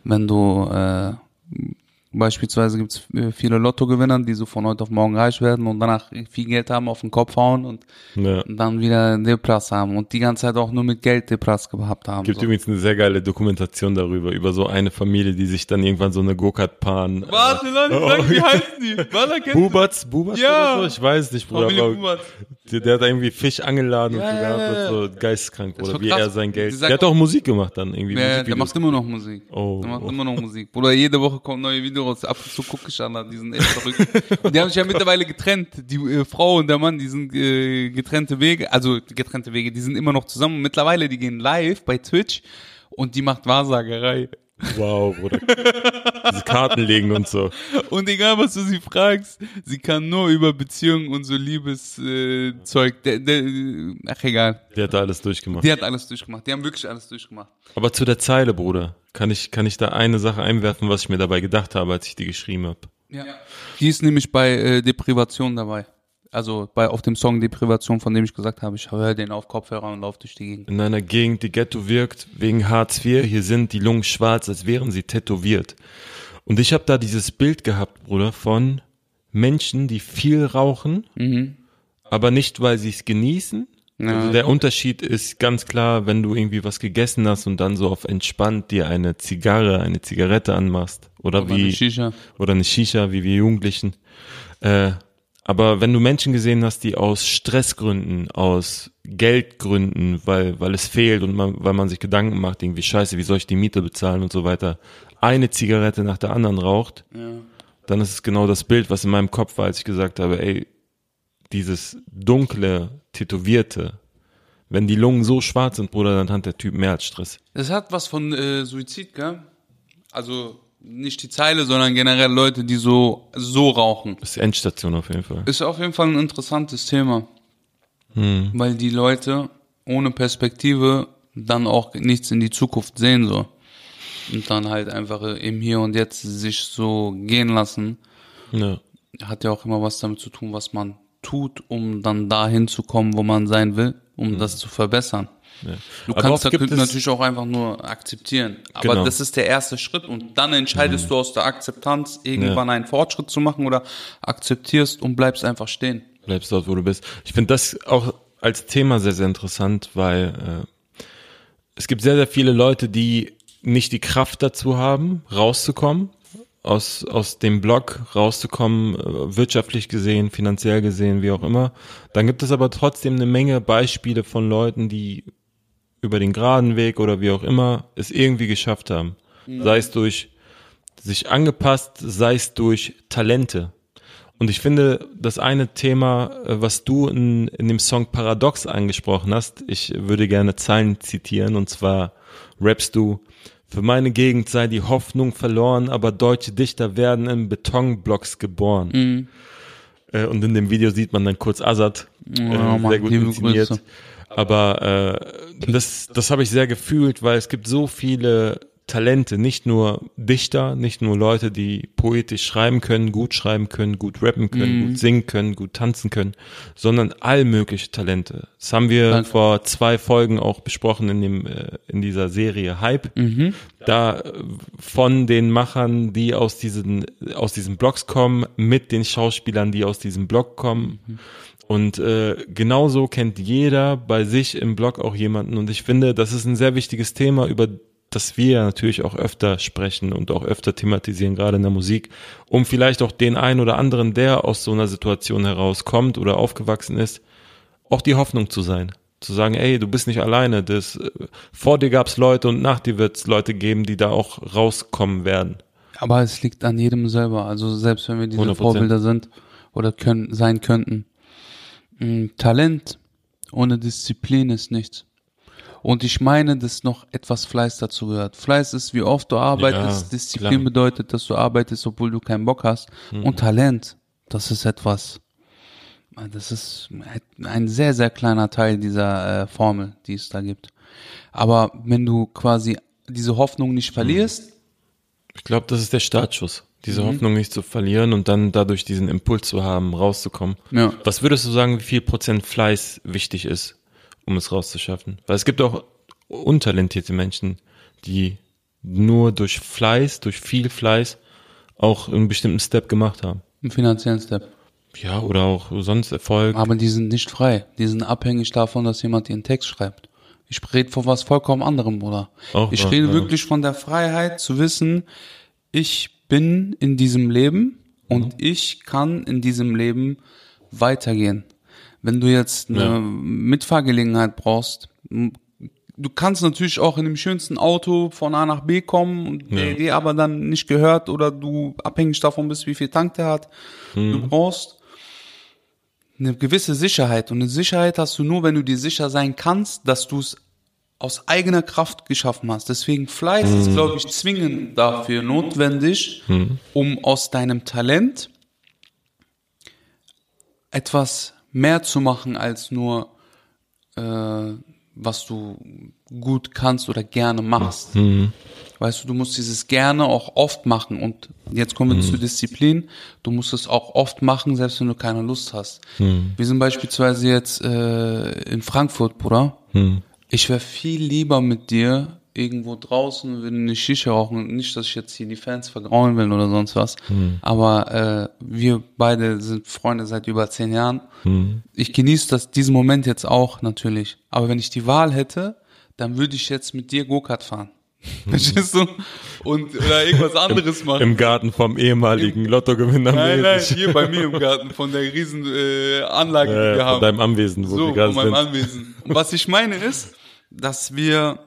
Wenn du äh, beispielsweise gibt's äh, viele Lottogewinner, die so von heute auf morgen reich werden und danach viel Geld haben, auf den Kopf hauen und Ja. dann wieder Deplas haben und die ganze Zeit auch nur mit Geld Deplas gehabt haben. Gibt so. übrigens eine sehr geile Dokumentation darüber, über so eine Familie, die sich dann irgendwann so eine Go-Kart-Paaren. Warte, lass mich sagen, wie heißen die? Warte? Bubatz, Bubatz Ja. oder so? Ich weiß nicht, Bruder. Familie aber Bubatz. der, der hat da irgendwie Fisch angeladen Ja, und so ja, und so geisteskrank, war wie krass. er sein Geld. Der hat auch Musik gemacht dann, irgendwie. Ja, der macht immer noch Musik. Oh, der macht oh. immer noch Musik. Bruder, jede Woche kommt neue Video raus. Ab und zu gucke ich an, die sind echt verrückt. und die haben sich ja mittlerweile getrennt. Die äh, Frau und der Mann, die sind äh, getrennte Wege. Also getrennte Wege, die sind immer noch zusammen. Mittlerweile, die gehen live bei Twitch und die macht Wahrsagerei. Wow, Bruder. Diese Karten legen und so. Und egal, was du sie fragst, sie kann nur über Beziehungen und so Liebeszeug. Äh, ach, egal. Der hat da alles durchgemacht. Die hat alles durchgemacht. Die haben wirklich alles durchgemacht. Aber zu der Zeile, Bruder, kann ich, kann ich da eine Sache einwerfen, was ich mir dabei gedacht habe, als ich die geschrieben habe. Ja. Die ist nämlich bei äh, Deprivation dabei. Also bei auf dem Song Deprivation, von dem ich gesagt habe, ich höre den auf Kopfhörer und laufe durch die Gegend. In einer Gegend, die Ghetto wirkt, wegen Hartz IV, hier sind die Lungen schwarz, als wären sie tätowiert. Und ich habe da dieses Bild gehabt, Bruder, von Menschen, die viel rauchen, aber nicht, weil sie es genießen. Also der Unterschied ist ganz klar, wenn du irgendwie was gegessen hast und dann so auf entspannt dir eine Zigarre, eine Zigarette anmachst oder Aber wie eine Shisha. oder eine Shisha, wie wir Jugendlichen. Äh, aber wenn du Menschen gesehen hast, die aus Stressgründen, aus Geldgründen, weil, weil es fehlt und man, weil man sich Gedanken macht, irgendwie scheiße, wie soll ich die Miete bezahlen und so weiter, eine Zigarette nach der anderen raucht, dann ist es genau das Bild, was in meinem Kopf war, als ich gesagt habe, ey, dieses dunkle, tätowierte, wenn die Lungen so schwarz sind, Bruder, dann hat der Typ mehr als Stress. Es hat was von äh, Suizid, gell? Also nicht die Zeile, sondern generell Leute, die so so rauchen. Das ist Endstation auf jeden Fall. Ist auf jeden Fall ein interessantes Thema. Weil die Leute ohne Perspektive dann auch nichts in die Zukunft sehen so. Und dann halt einfach im Hier und Jetzt sich so gehen lassen. Ja. Hat ja auch immer was damit zu tun, was man tut, um dann dahin zu kommen, wo man sein will, um das zu verbessern. Du Mhm. Aber kannst das natürlich auch einfach nur akzeptieren. Aber Genau. das ist der erste Schritt und dann entscheidest du aus der Akzeptanz irgendwann einen Fortschritt zu machen oder akzeptierst und bleibst einfach stehen. bleibst dort, wo du bist. Ich finde das auch als Thema sehr, sehr interessant, weil äh, es gibt sehr, sehr viele Leute, die nicht die Kraft dazu haben, rauszukommen, aus, aus dem Block rauszukommen, äh, wirtschaftlich gesehen, finanziell gesehen, wie auch immer. Dann gibt es aber trotzdem eine Menge Beispiele von Leuten, die über den geraden Weg oder wie auch immer es irgendwie geschafft haben. Sei es durch sich angepasst, sei es durch Talente. Und ich finde, das eine Thema, äh, was du in, in dem Song Paradox angesprochen hast, ich würde gerne Zeilen zitieren, und zwar rappst du, für meine Gegend sei die Hoffnung verloren, aber deutsche Dichter werden in Betonblocks geboren. Äh, und in dem Video sieht man dann kurz Azad, äh, Mann, sehr gut inszeniert. Grüße. Aber äh, das, das habe ich sehr gefühlt, weil es gibt so viele Talente, nicht nur Dichter, nicht nur Leute, die poetisch schreiben können, gut schreiben können, gut rappen können, gut singen können, gut tanzen können, sondern all mögliche Talente. Das haben wir Danke. vor zwei Folgen auch besprochen in dem äh, in dieser Serie Hype. Da äh, von den Machern, die aus diesen aus diesen Blogs kommen, mit den Schauspielern, die aus diesem Blog kommen. Und äh, genauso kennt jeder bei sich im Blog auch jemanden. Und ich finde, das ist ein sehr wichtiges Thema, über das wir natürlich auch öfter sprechen und auch öfter thematisieren, gerade in der Musik, um vielleicht auch den einen oder anderen, der aus so einer Situation herauskommt oder aufgewachsen ist, auch die Hoffnung zu sein. Zu sagen, ey, du bist nicht alleine. Das, vor dir gab's Leute und nach dir wird's Leute geben, die da auch rauskommen werden. Aber es liegt an jedem selber. Also selbst wenn wir diese 100%. Vorbilder sind oder können, sein könnten. Mm, Talent ohne Disziplin ist nichts. Und ich meine, dass noch etwas Fleiß dazu gehört. Fleiß ist, wie oft du arbeitest. Ja, Disziplin klar. Mhm. bedeutet, dass du arbeitest, obwohl du keinen Bock hast. Und Talent, das ist etwas, das ist ein sehr, sehr kleiner Teil dieser äh, Formel, die es da gibt. Aber wenn du quasi diese Hoffnung nicht verlierst, Ich glaube, das ist der Startschuss. Mhm. Diese Hoffnung nicht zu verlieren und dann dadurch diesen Impuls zu haben, rauszukommen. Ja. Was würdest du sagen, wie viel Prozent Fleiß wichtig ist, um es rauszuschaffen? Weil es gibt auch untalentierte Menschen, die nur durch Fleiß, durch viel Fleiß auch einen bestimmten Step gemacht haben. einen finanziellen Step. Ja, oder auch sonst Erfolg. Aber die sind nicht frei. Die sind abhängig davon, dass jemand ihren Text schreibt. Ich rede von was vollkommen anderem, Bruder. Auch ich rede ja. wirklich von der Freiheit zu wissen, ich bin in diesem Leben und ich kann in diesem Leben weitergehen. Wenn du jetzt eine Ja. Mitfahrgelegenheit brauchst, du kannst natürlich auch in dem schönsten Auto von A nach B kommen und der dir aber dann nicht gehört oder du abhängig davon bist, wie viel Tank der hat. Du brauchst eine gewisse Sicherheit. Und eine Sicherheit hast du nur, wenn du dir sicher sein kannst, dass du es aus eigener Kraft geschaffen hast. Deswegen Fleiß ist, glaube ich, zwingend dafür notwendig, um aus deinem Talent etwas mehr zu machen als nur, äh, was du gut kannst oder gerne machst. Weißt du, du musst dieses gerne auch oft machen. Und jetzt kommen wir zur Disziplin. Du musst es auch oft machen, selbst wenn du keine Lust hast. Wir sind beispielsweise jetzt äh, in Frankfurt, Bruder. Ich wäre viel lieber mit dir irgendwo draußen, würden eine Shisha rauchen. Nicht, dass ich jetzt hier die Fans vergraulen will oder sonst was. Aber äh, wir beide sind Freunde seit über zehn Jahren. Ich genieße das, diesen Moment jetzt auch natürlich. Aber wenn ich die Wahl hätte, dann würde ich jetzt mit dir Go-Kart fahren. Verstehst du? Und, oder irgendwas anderes machen. Im Garten vom ehemaligen Lottogewinner. Nein, nein, hier bei mir im Garten, von der riesen äh, Anlage, die Äh, wir von haben. deinem Anwesen, wo so, wir gerade von meinem sind. Anwesen. Und was ich meine ist, dass wir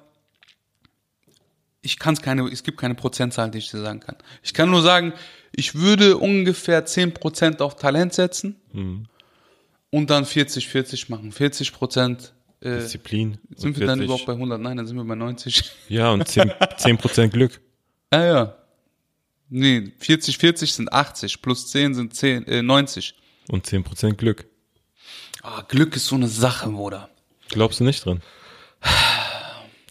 ich kann es keine, es gibt keine Prozentzahl, die ich dir sagen kann. Ich kann nur sagen, ich würde ungefähr 10% auf Talent setzen und dann 40, 40 machen. 40 Prozent. Äh, Disziplin. sind wir dann 40 überhaupt bei 100? Nein, dann sind wir bei 90. Ja, und 10%, 10 Glück. Ja, ja. Nee, 40, 40 sind 80, plus 10 sind 10, äh, 90. Und 10% Glück. Ah, Glück ist so eine Sache, Bruder. Glaubst du nicht dran?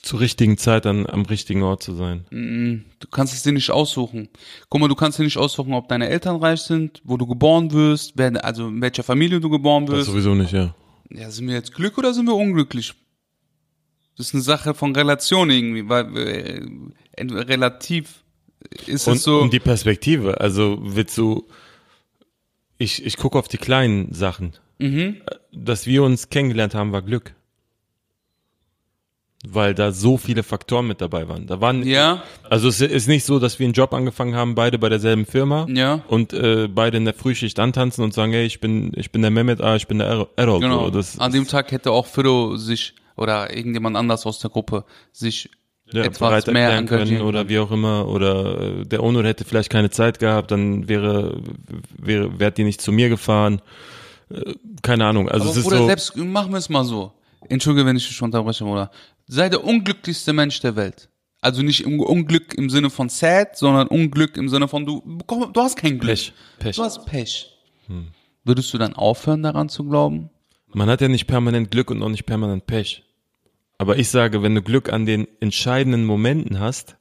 Zur richtigen Zeit an, am richtigen Ort zu sein. Du kannst es dir nicht aussuchen. Guck mal, du kannst dir nicht aussuchen, ob deine Eltern reich sind, wo du geboren wirst, wer, also in welcher Familie du geboren Das wirst. sowieso nicht, ja. Ja, sind wir jetzt Glück oder sind wir unglücklich? Das ist eine Sache von Relation irgendwie, weil äh, relativ ist Und, es so. und die Perspektive, also willst du, ich, ich gucke auf die kleinen Sachen. Mhm. Dass wir uns kennengelernt haben, war Glück. Weil da so viele Faktoren mit dabei waren. Da waren, ja, also es ist nicht so, dass wir einen Job angefangen haben, beide bei derselben Firma ja, und äh, beide in der Frühschicht antanzen und sagen, hey, ich bin, ich bin der Mehmet, ah, ich bin der Errol. Genau. Das, An dem Tag hätte auch Fido sich oder irgendjemand anders aus der Gruppe sich ja, etwas bereit mehr erklären können oder wie auch immer oder äh, der Onur hätte vielleicht keine Zeit gehabt, dann wäre wäre wäre die nicht zu mir gefahren. Äh, Keine Ahnung. Also Aber es ist Bruder, so. selbst machen wir es mal so. Entschuldige, wenn ich dich unterbreche, Bruder. Sei der unglücklichste Mensch der Welt. Also nicht im Unglück im Sinne von sad, sondern Unglück im Sinne von du, du hast kein Glück. Pech, Pech. Du hast Pech. Würdest du dann aufhören, daran zu glauben? Man hat ja nicht permanent Glück und auch nicht permanent Pech. Aber ich sage, wenn du Glück an den entscheidenden Momenten hast,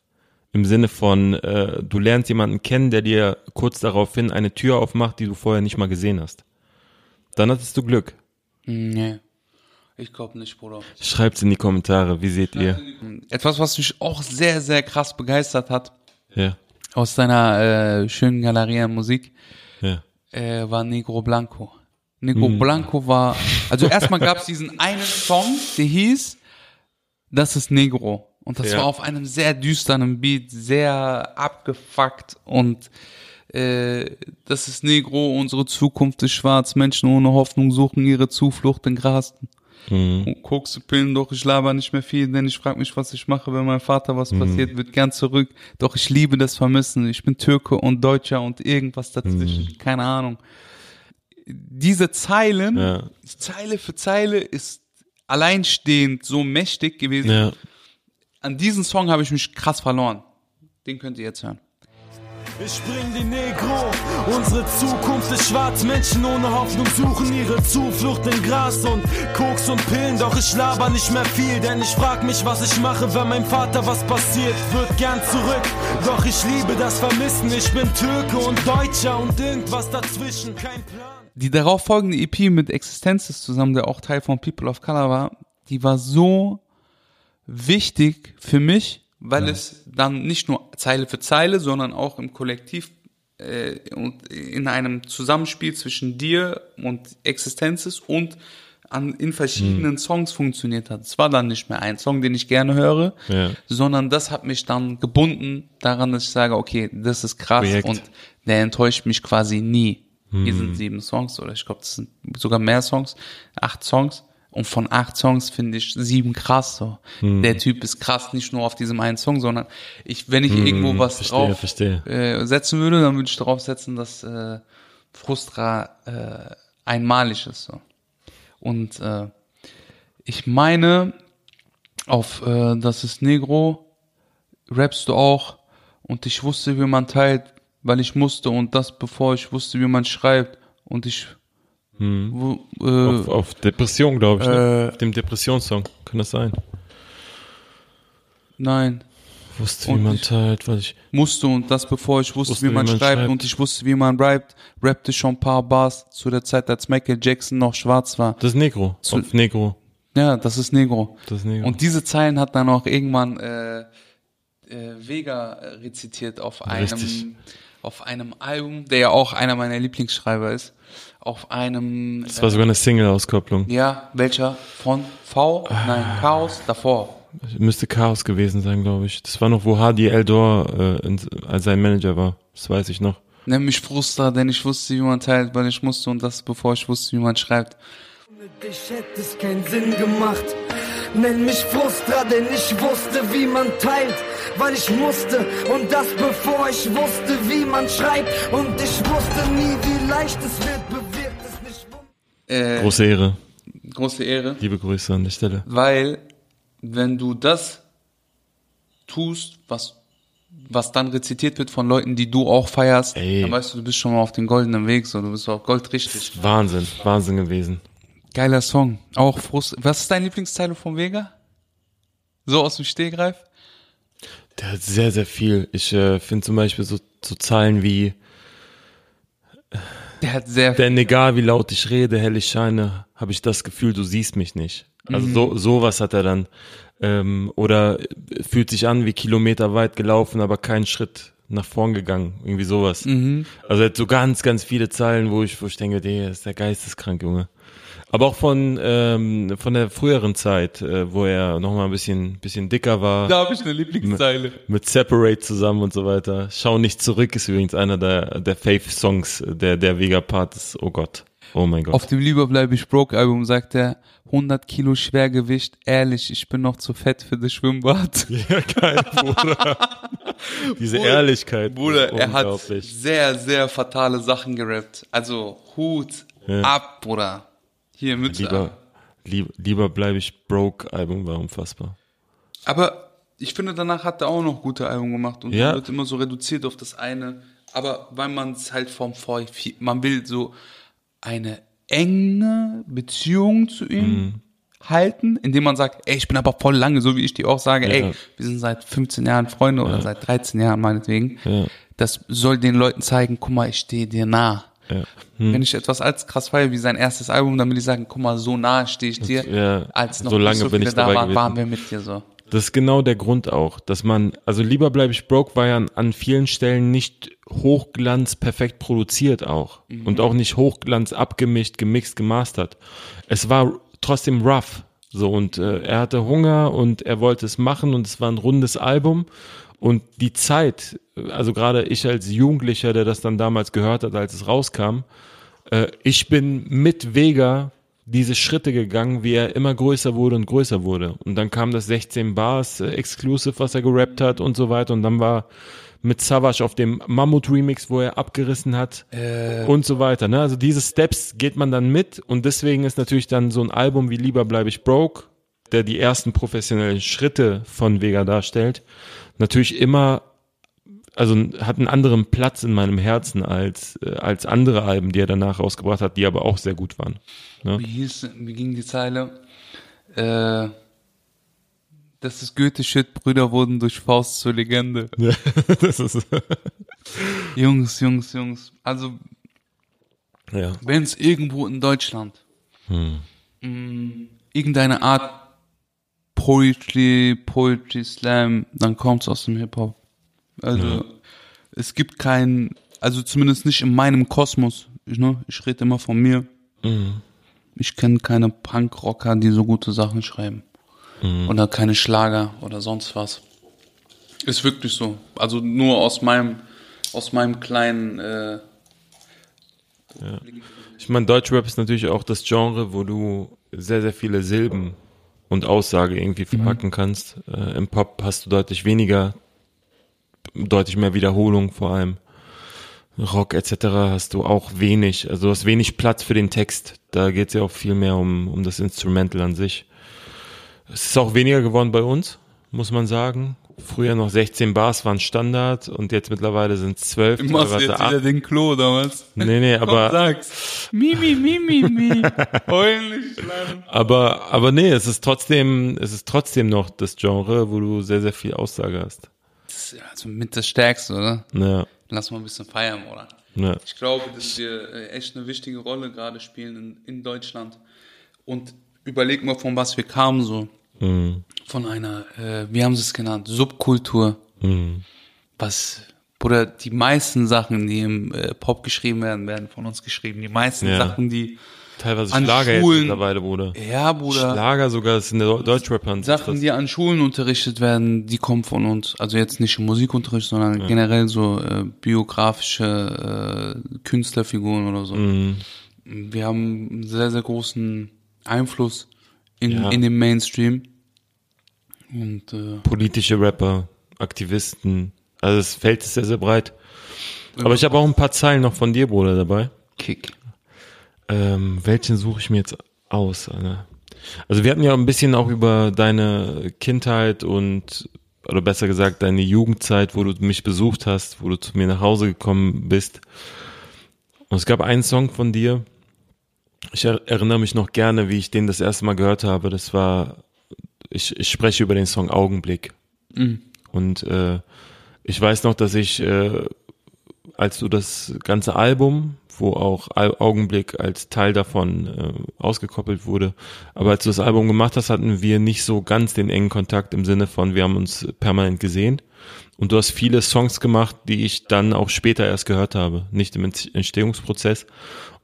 im Sinne von, äh, du lernst jemanden kennen, der dir kurz daraufhin eine Tür aufmacht, die du vorher nicht mal gesehen hast, dann hattest du Glück. Nee. Ich glaube nicht, Bruder. Schreibt's in die Kommentare, wie seht ihr? Etwas, was mich auch sehr, sehr krass begeistert hat Ja, aus deiner äh, schönen Galerie an Musik, ja. äh, war Negro Blanco. Negro Blanco war, also erstmal gab es diesen einen Song, der hieß Das ist Negro. Und das Ja. war auf einem sehr düsteren Beat, sehr abgefuckt und äh, das ist Negro, unsere Zukunft ist schwarz, Menschen ohne Hoffnung suchen ihre Zuflucht in Gras. Und Kokse, Pillen, doch ich laber nicht mehr viel, denn ich frag mich, was ich mache, wenn meinem Vater was passiert, wird gern zurück. Doch ich liebe das Vermissen. Ich bin Türke und Deutscher und irgendwas dazwischen. Keine Ahnung. Diese Zeilen, Ja. Zeile für Zeile ist alleinstehend so mächtig gewesen. Ja. An diesen Song habe ich mich krass verloren. Den könnt ihr jetzt hören. Ich bring die Negro, unsere Zukunft ist schwarz. Menschen ohne Hoffnung suchen ihre Zuflucht in Gras und Koks und Pillen. Doch ich laber nicht mehr viel, denn ich frag mich, was ich mache, wenn meinem Vater was passiert. Wird gern zurück, doch ich liebe das Vermissen. Ich bin Türke und Deutscher und irgendwas dazwischen, kein Plan. Die darauf folgende EP mit Existenzes zusammen, der auch Teil von People of Color war, die war so wichtig für mich, weil es dann nicht nur Zeile für Zeile, sondern auch im Kollektiv äh, und in einem Zusammenspiel zwischen dir und Existenzes und an, in verschiedenen Songs funktioniert hat. Es war dann nicht mehr ein Song, den ich gerne höre, Ja. sondern das hat mich dann gebunden daran, dass ich sage, okay, das ist krass Projekt. und der enttäuscht mich quasi nie. Hier sind sieben Songs oder ich glaube, das sind sogar mehr Songs, acht Songs. Und von acht Songs finde ich sieben krass so. Der Typ ist krass, nicht nur auf diesem einen Song, sondern ich, wenn ich irgendwo was verstehe, drauf verstehe. Äh, setzen würde, dann würde ich darauf setzen, dass äh, Frustra äh, einmalig ist. So. Und äh, ich meine, auf äh, Das ist Negro rappst du auch und ich wusste, wie man teilt, weil ich musste und das bevor ich wusste, wie man schreibt und ich wo, äh, Auf, auf Depression, glaube ich. Ne? Äh, Auf dem Depressionssong. Kann das sein? nein, Wusste, wie Und man ich- teilt, weil ich. musste und das bevor ich wusste, wie man schreibt, schreibt. und ich wusste, wie man rappt, rappte schon ein paar Bars zu der Zeit, als Michael Jackson noch schwarz war. Das ist Negro. Zu- auf Negro. Ja, das ist Negro. Das ist Negro. Und diese Zeilen hat dann auch irgendwann äh, äh, Vega rezitiert auf Richtig. einem auf einem Album, der ja auch einer meiner Lieblingsschreiber ist. Auf einem das war sogar eine Single-Auskopplung. ja, welcher von V? Nein, Chaos davor. Müsste Chaos gewesen sein, glaube ich. Das war noch, wo Hadi Eldor äh, in, als sein Manager war. Das weiß ich noch. Nenn mich Frustra, denn ich wusste, wie man teilt, weil ich musste und das bevor ich wusste, wie man schreibt. Dich hätte es keinen Sinn gemacht. Nenn mich Frustra, denn ich wusste, wie man teilt. weil ich musste. Und das bevor ich wusste, wie man schreibt. Und ich wusste nie, wie leicht es wird. Äh, Große Ehre. große Ehre. Liebe Grüße an der Stelle. Weil, wenn du das tust, was, was dann rezitiert wird von Leuten, die du auch feierst, Ey. dann weißt du, du bist schon mal auf dem goldenen Weg, so, du bist auf Gold richtig. Wahnsinn, Wahnsinn gewesen. Geiler Song. Auch Frust. Was ist dein Lieblingsteil von Vega? So aus dem Stehgreif? Der hat sehr, sehr viel. Ich äh, finde zum Beispiel so, so Zeilen wie, Der hat sehr denn egal wie laut ich rede, hell ich scheine, habe ich das Gefühl, du siehst mich nicht. Also so sowas hat er dann. Ähm, oder fühlt sich an wie kilometerweit gelaufen, aber keinen Schritt nach vorn gegangen. Irgendwie sowas. Also er hat so ganz, ganz viele Zeilen, wo ich, wo ich denke, der ist der geisteskrank, Junge. Aber auch von, ähm, von der früheren Zeit, äh, wo er noch mal ein bisschen, bisschen dicker war. Da habe ich eine Lieblingszeile. mit Separate zusammen und so weiter. Schau nicht zurück ist übrigens einer der, der Faith-Songs, der, der Vega-Part ist. Oh Gott. Oh mein Gott. Auf dem Lieber bleib ich broke Album sagt er 100 Kilo Schwergewicht, ehrlich, ich bin noch zu fett für das Schwimmbad. ja, geil, Bruder. Diese Ehrlichkeit. Bruder, er hat sehr, sehr fatale Sachen gerappt. Also Hut Ja. ab, Bruder. Hier Mütze. Lieber, lieb, lieber bleibe ich broke Album war unfassbar. Aber ich finde, danach hat er auch noch gute Alben gemacht und Ja. wird immer so reduziert auf das eine. Aber weil man es halt vom vor, man will so eine enge Beziehung zu ihm Mhm. halten, indem man sagt, ey, ich bin aber voll lange, so wie ich dir auch sage, Ja. ey, wir sind seit 15 Jahren Freunde oder seit 13 Jahren meinetwegen. Ja. Das soll den Leuten zeigen, guck mal, ich stehe dir nah. Ja. Hm. Wenn ich etwas als krass feiere wie sein erstes Album, dann will ich sagen, guck mal, so nah stehe ich dir, Ja, als noch so lange nicht so bin ich da dabei waren, gewesen. waren wir mit dir so. Das ist genau der Grund auch, dass man, also lieber bleibe ich broke war ja an, an vielen Stellen nicht Hochglanz perfekt produziert auch und auch nicht Hochglanz abgemischt, gemixt, gemastert. Es war trotzdem rough, so und äh, er hatte Hunger und er wollte es machen und es war ein rundes Album und die Zeit, also gerade ich als Jugendlicher, der das dann damals gehört hat, als es rauskam, äh, ich bin mit Vega diese Schritte gegangen, wie er immer größer wurde und größer wurde. Und dann kam das 16 Bars äh, Exclusive, was er gerappt hat und so weiter. Und dann war mit Savage auf dem Mammut Remix, wo er abgerissen hat und so weiter. Ne? Also diese Steps geht man dann mit und deswegen ist natürlich dann so ein Album wie Lieber bleibe ich broke, der die ersten professionellen Schritte von Vega darstellt, natürlich immer also hat einen anderen Platz in meinem Herzen als äh, als andere Alben, die er danach rausgebracht hat, die aber auch sehr gut waren. Ne? Wie hieß, wie ging die Zeile? Äh, das ist Goethe-Shit, Brüder wurden durch Faust zur Legende. das ist Jungs, Jungs, Jungs. Also, ja. wenn es irgendwo in Deutschland mh, irgendeine Art Poetry, Poetry Slam, dann kommt's aus dem Hip-Hop. Also, es gibt kein, also zumindest nicht in meinem Kosmos. Ich, ne, ich rede immer von mir. Ich kenne keine Punkrocker, die so gute Sachen schreiben. Oder keine Schlager oder sonst was. Ist wirklich so. Also nur aus meinem, aus meinem kleinen, äh, Ich meine, Deutschrap ist natürlich auch das Genre, wo du sehr, sehr viele Silben und Aussage irgendwie verpacken kannst. Äh, Im Pop hast du deutlich weniger, deutlich mehr Wiederholung vor allem. Rock etc. hast du auch wenig, also du hast wenig Platz für den Text. Da geht es ja auch viel mehr um, um das Instrumental an sich. Es ist auch weniger geworden bei uns, muss man sagen. Früher noch 16 Bars waren Standard und jetzt mittlerweile sind es 12. Du machst jetzt wieder den Klo damals. Nee, nee, Komm, aber sag's. Mi, mi, mi, mi, mi. Heulen. Aber, aber nee, es ist trotzdem, es ist trotzdem noch das Genre, wo du sehr, sehr viel Aussage hast. Das ist Also mit das Stärkste, oder? Ja, Lass mal ein bisschen feiern, oder? ja. Ich glaube, dass wir äh, echt eine wichtige Rolle gerade spielen in, in Deutschland. Und überleg mal, von was wir kamen, so. Mhm. Von einer, äh, wie haben sie es genannt? Subkultur. Mhm. Was, oder die meisten Sachen, die im äh, Pop geschrieben werden, werden von uns geschrieben. Die meisten Ja. Sachen, die, Teilweise An Schlager Schulen- mittlerweile, Bruder. ja, Bruder. Schlager sogar, das ist in der Deu- Deutschrapper. Sachen, die an Schulen unterrichtet werden, die kommen von uns. Also jetzt nicht im Musikunterricht, sondern generell so äh, biografische äh, Künstlerfiguren oder so. Mhm. Wir haben einen sehr, sehr großen Einfluss in, Ja. in dem Mainstream. Und äh, Politische Rapper, Aktivisten. Also das Feld ist sehr, sehr breit. Aber ich habe auch ein paar Zeilen noch von dir, Bruder, dabei. Kick. Ähm, welchen suche ich mir jetzt aus? Alter? Also wir hatten ja ein bisschen auch über deine Kindheit und oder besser gesagt deine Jugendzeit, wo du mich besucht hast, wo du zu mir nach Hause gekommen bist. Und es gab einen Song von dir. Ich er erinnere mich noch gerne, wie ich den das erste Mal gehört habe. Das war, ich, ich spreche über den Song Augenblick. Und äh, ich weiß noch, dass ich, äh, als du das ganze Album, wo auch Augenblick als Teil davon äh, ausgekoppelt wurde, aber als du das Album gemacht hast, hatten wir nicht so ganz den engen Kontakt im Sinne von, wir haben uns permanent gesehen. Und du hast viele Songs gemacht, die ich dann auch später erst gehört habe, nicht im Ent- Entstehungsprozess.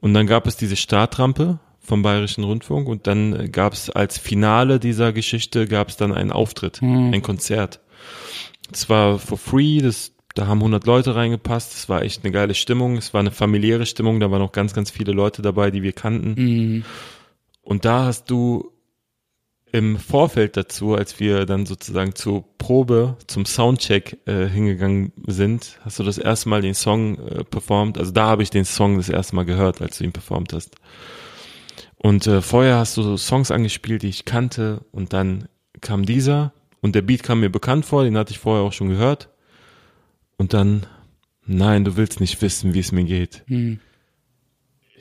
Und dann gab es diese Startrampe vom Bayerischen Rundfunk und dann äh, gab es als Finale dieser Geschichte gab es dann einen Auftritt, ein Konzert. Es war for free, das, da haben 100 Leute reingepasst, es war echt eine geile Stimmung, es war eine familiäre Stimmung, da waren auch ganz, ganz viele Leute dabei, die wir kannten. Und da hast du im Vorfeld dazu, als wir dann sozusagen zur Probe, zum Soundcheck äh, hingegangen sind, hast du das erste Mal den Song äh, performt. Also da habe ich den Song das erste Mal gehört, als du ihn performt hast. Und äh, vorher hast du so Songs angespielt, die ich kannte, und dann kam dieser und der Beat kam mir bekannt vor, den hatte ich vorher auch schon gehört. Und dann, nein, du willst nicht wissen, wie es mir geht.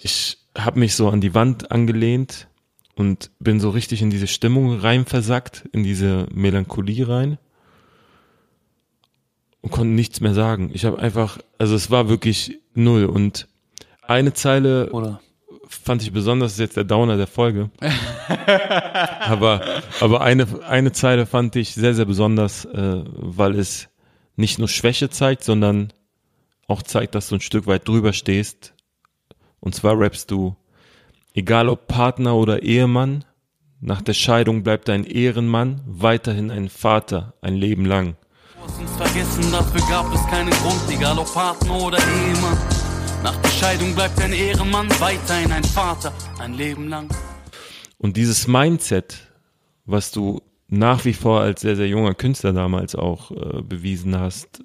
Ich habe mich so an die Wand angelehnt und bin so richtig in diese Stimmung rein versackt, in diese Melancholie rein und konnte nichts mehr sagen. Ich habe einfach, also es war wirklich null und eine Zeile Oder? Fand ich besonders, das ist jetzt der Downer der Folge. aber aber eine, eine Zeile fand ich sehr, sehr besonders, äh, weil es nicht nur Schwäche zeigt, sondern auch zeigt, dass du ein Stück weit drüber stehst. Und zwar rappst du, egal ob Partner oder Ehemann, nach der Scheidung bleibt ein Ehrenmann weiterhin ein Vater ein Leben lang. Du hast uns vergessen, dafür gab es keinen Grund, egal ob Partner oder Ehemann. Nach der Scheidung bleibt ein Ehrenmann weiterhin ein Vater, ein Leben lang. Und dieses Mindset, was du nach wie vor als sehr, sehr junger Künstler damals auch äh, bewiesen hast,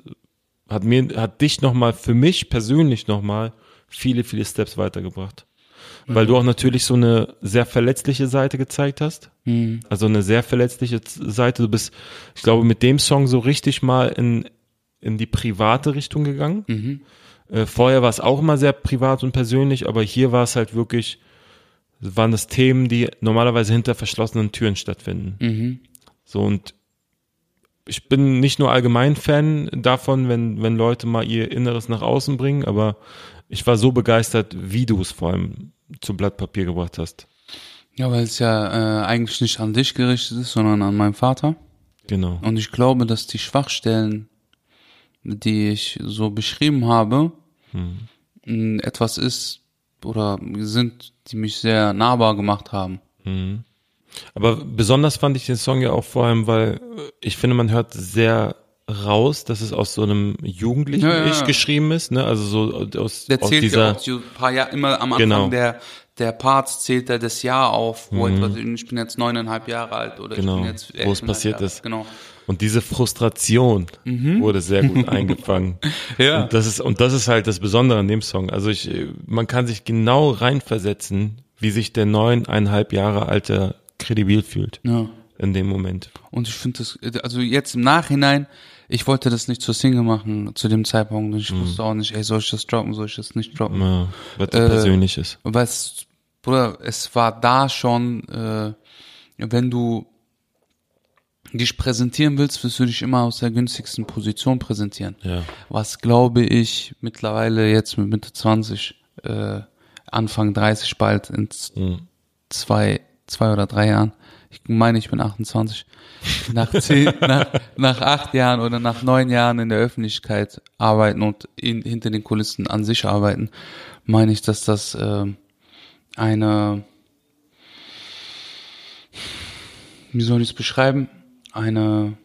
hat mir, hat dich nochmal, für mich persönlich nochmal viele, viele Steps weitergebracht. Weil du auch natürlich so eine sehr verletzliche Seite gezeigt hast. Also eine sehr verletzliche Seite. Du bist, ich glaube, mit dem Song so richtig mal in, in die private Richtung gegangen. Äh, vorher war es auch immer sehr privat und persönlich, aber hier war es halt wirklich, waren das Themen, die normalerweise hinter verschlossenen Türen stattfinden. So und ich bin nicht nur allgemein Fan davon, wenn, wenn Leute mal ihr Inneres nach außen bringen, aber ich war so begeistert, wie du es vor allem zu Blatt Papier gebracht hast. Ja, weil es ja äh, eigentlich nicht an dich gerichtet ist, sondern an meinen Vater. Genau. Und ich glaube, dass die Schwachstellen, die ich so beschrieben habe, mh, etwas ist oder sind, die mich sehr nahbar gemacht haben. Aber besonders fand ich den Song ja auch vor allem, weil äh, ich finde, man hört sehr raus, dass es aus so einem jugendlichen Ja, ja, Ich ja. geschrieben ist, ne? Also so aus, Der aus zählt ja dieser auch so ein paar Jahre, immer am Anfang Genau. der, der Parts zählt er das Jahr auf, wo etwas, ich bin jetzt neuneinhalb Jahre alt oder Genau, ich bin jetzt wo es passiert Jahre, ist. Genau. Und diese Frustration wurde sehr gut eingefangen. Ja. Und das ist, und das ist halt das Besondere an dem Song. Also ich, man kann sich genau reinversetzen, wie sich der neuneinhalb Jahre alte kredibil fühlt. Ja. In dem Moment. Und ich finde das, also jetzt im Nachhinein, ich wollte das nicht zur Single machen zu dem Zeitpunkt. Ich wusste auch nicht, ey, soll ich das droppen, soll ich das nicht droppen? Ja, was Äh, persönlich ist. Weil es, Bruder, es war da schon, äh, wenn du dich präsentieren willst, wirst du dich immer aus der günstigsten Position präsentieren. Ja. Was glaube ich mittlerweile jetzt mit Mitte 20, äh, Anfang 30 bald in Mhm. zwei, zwei oder drei Jahren. Ich meine, ich bin 28. Nach zehn, nach, nach acht Jahren oder nach neun Jahren in der Öffentlichkeit arbeiten und in, hinter den Kulissen an sich arbeiten, meine ich, dass das ähm, eine, wie soll ich es beschreiben? Eine,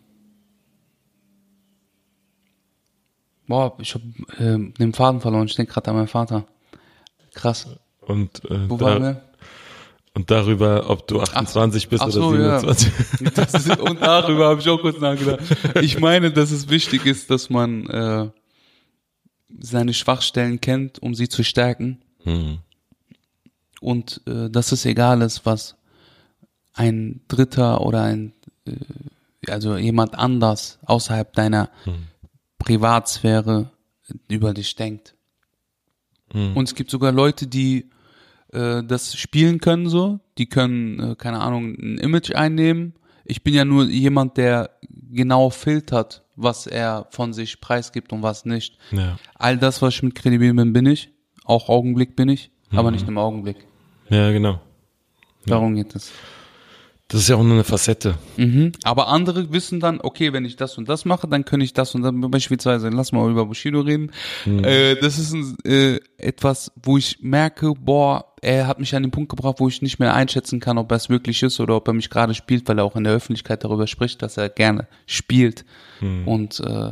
boah, ich habe äh, den Faden verloren. Ich denke gerade an meinen Vater. Krass. Und, äh, Wo da, waren wir? Und darüber, ob du 28 bist ach oder so, ja. 27. Das ist, und darüber habe ich auch kurz nachgedacht. Ich meine, dass es wichtig ist, dass man äh, seine Schwachstellen kennt, um sie zu stärken. Hm. Und äh, dass es egal ist, was ein Dritter oder ein, äh, also jemand anders außerhalb deiner Privatsphäre über dich denkt. Und es gibt sogar Leute, die äh, das spielen können so, die können, äh, keine Ahnung, ein Image einnehmen. Ich bin ja nur jemand, der genau filtert, was er von sich preisgibt und was nicht. Ja. All das, was ich mit kredibil bin, bin ich. Auch Augenblick bin ich, aber nicht im Augenblick. ja, genau. Darum geht es. Das ist ja auch nur eine Facette. Mhm. Aber andere wissen dann, okay, wenn ich das und das mache, dann kann ich das und dann beispielsweise, lass mal über Bushido reden. Äh, das ist ein, äh, etwas, wo ich merke, boah, er hat mich an den Punkt gebracht, wo ich nicht mehr einschätzen kann, ob er es wirklich ist oder ob er mich gerade spielt, weil er auch in der Öffentlichkeit darüber spricht, dass er gerne spielt. Und äh,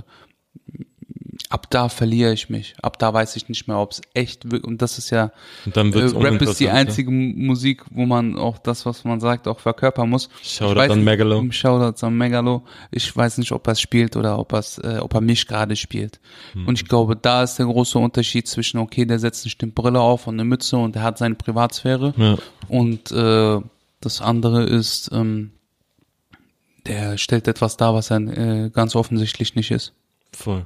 ab da verliere ich mich. Ab da weiß ich nicht mehr, ob es echt wird. Und das ist ja, Und dann wird's äh, Rap ist die einzige Musik, wo man auch das, was man sagt, auch verkörpern muss. Shoutout Ich weiß an Megalo. Shoutouts an Megalo. Ich weiß nicht, ob er es spielt oder ob, er's, äh, ob er mich gerade spielt. Hm. Und ich glaube, da ist der große Unterschied zwischen, okay, der setzt eine Stimmbrille auf und eine Mütze und der hat seine Privatsphäre. Ja. Und äh, das andere ist, ähm, der stellt etwas dar, was er äh, ganz offensichtlich nicht ist. Voll.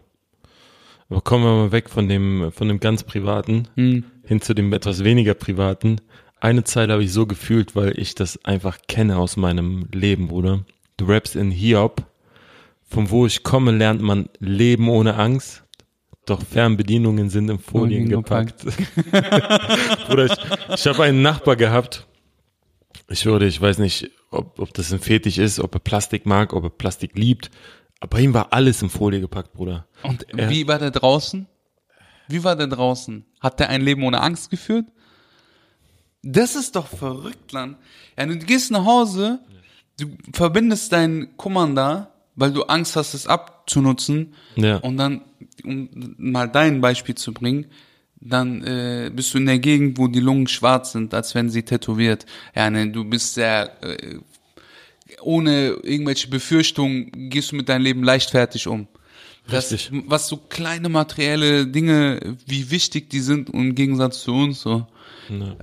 Aber kommen wir mal weg von dem, von dem ganz Privaten Hm. hin zu dem etwas weniger Privaten. Eine Zeit habe ich so gefühlt, weil ich das einfach kenne aus meinem Leben, Bruder. Du rappst in Hiob. Von wo ich komme, lernt man Leben ohne Angst. Doch Fernbedienungen sind in Folien Folien gepackt. Bruder, ich, ich habe einen Nachbar gehabt. Ich würde, ich weiß nicht, ob, ob das ein Fetisch ist, ob er Plastik mag, ob er Plastik liebt. Aber bei ihm war alles in Folie gepackt, Bruder. Und Ja. wie war der draußen? Wie war der draußen? Hat der ein Leben ohne Angst geführt? Das ist doch verrückt, Land. Ja, du gehst nach Hause, du verbindest deinen Kummer weil du Angst hast, es abzunutzen. Ja. Und dann, um mal dein Beispiel zu bringen, dann äh, bist du in der Gegend, wo die Lungen schwarz sind, als wenn sie tätowiert. Ja, ne, du bist sehr äh, ohne irgendwelche Befürchtungen gehst du mit deinem Leben leichtfertig um. Das, Richtig. was so kleine materielle Dinge, wie wichtig die sind im Gegensatz zu uns so,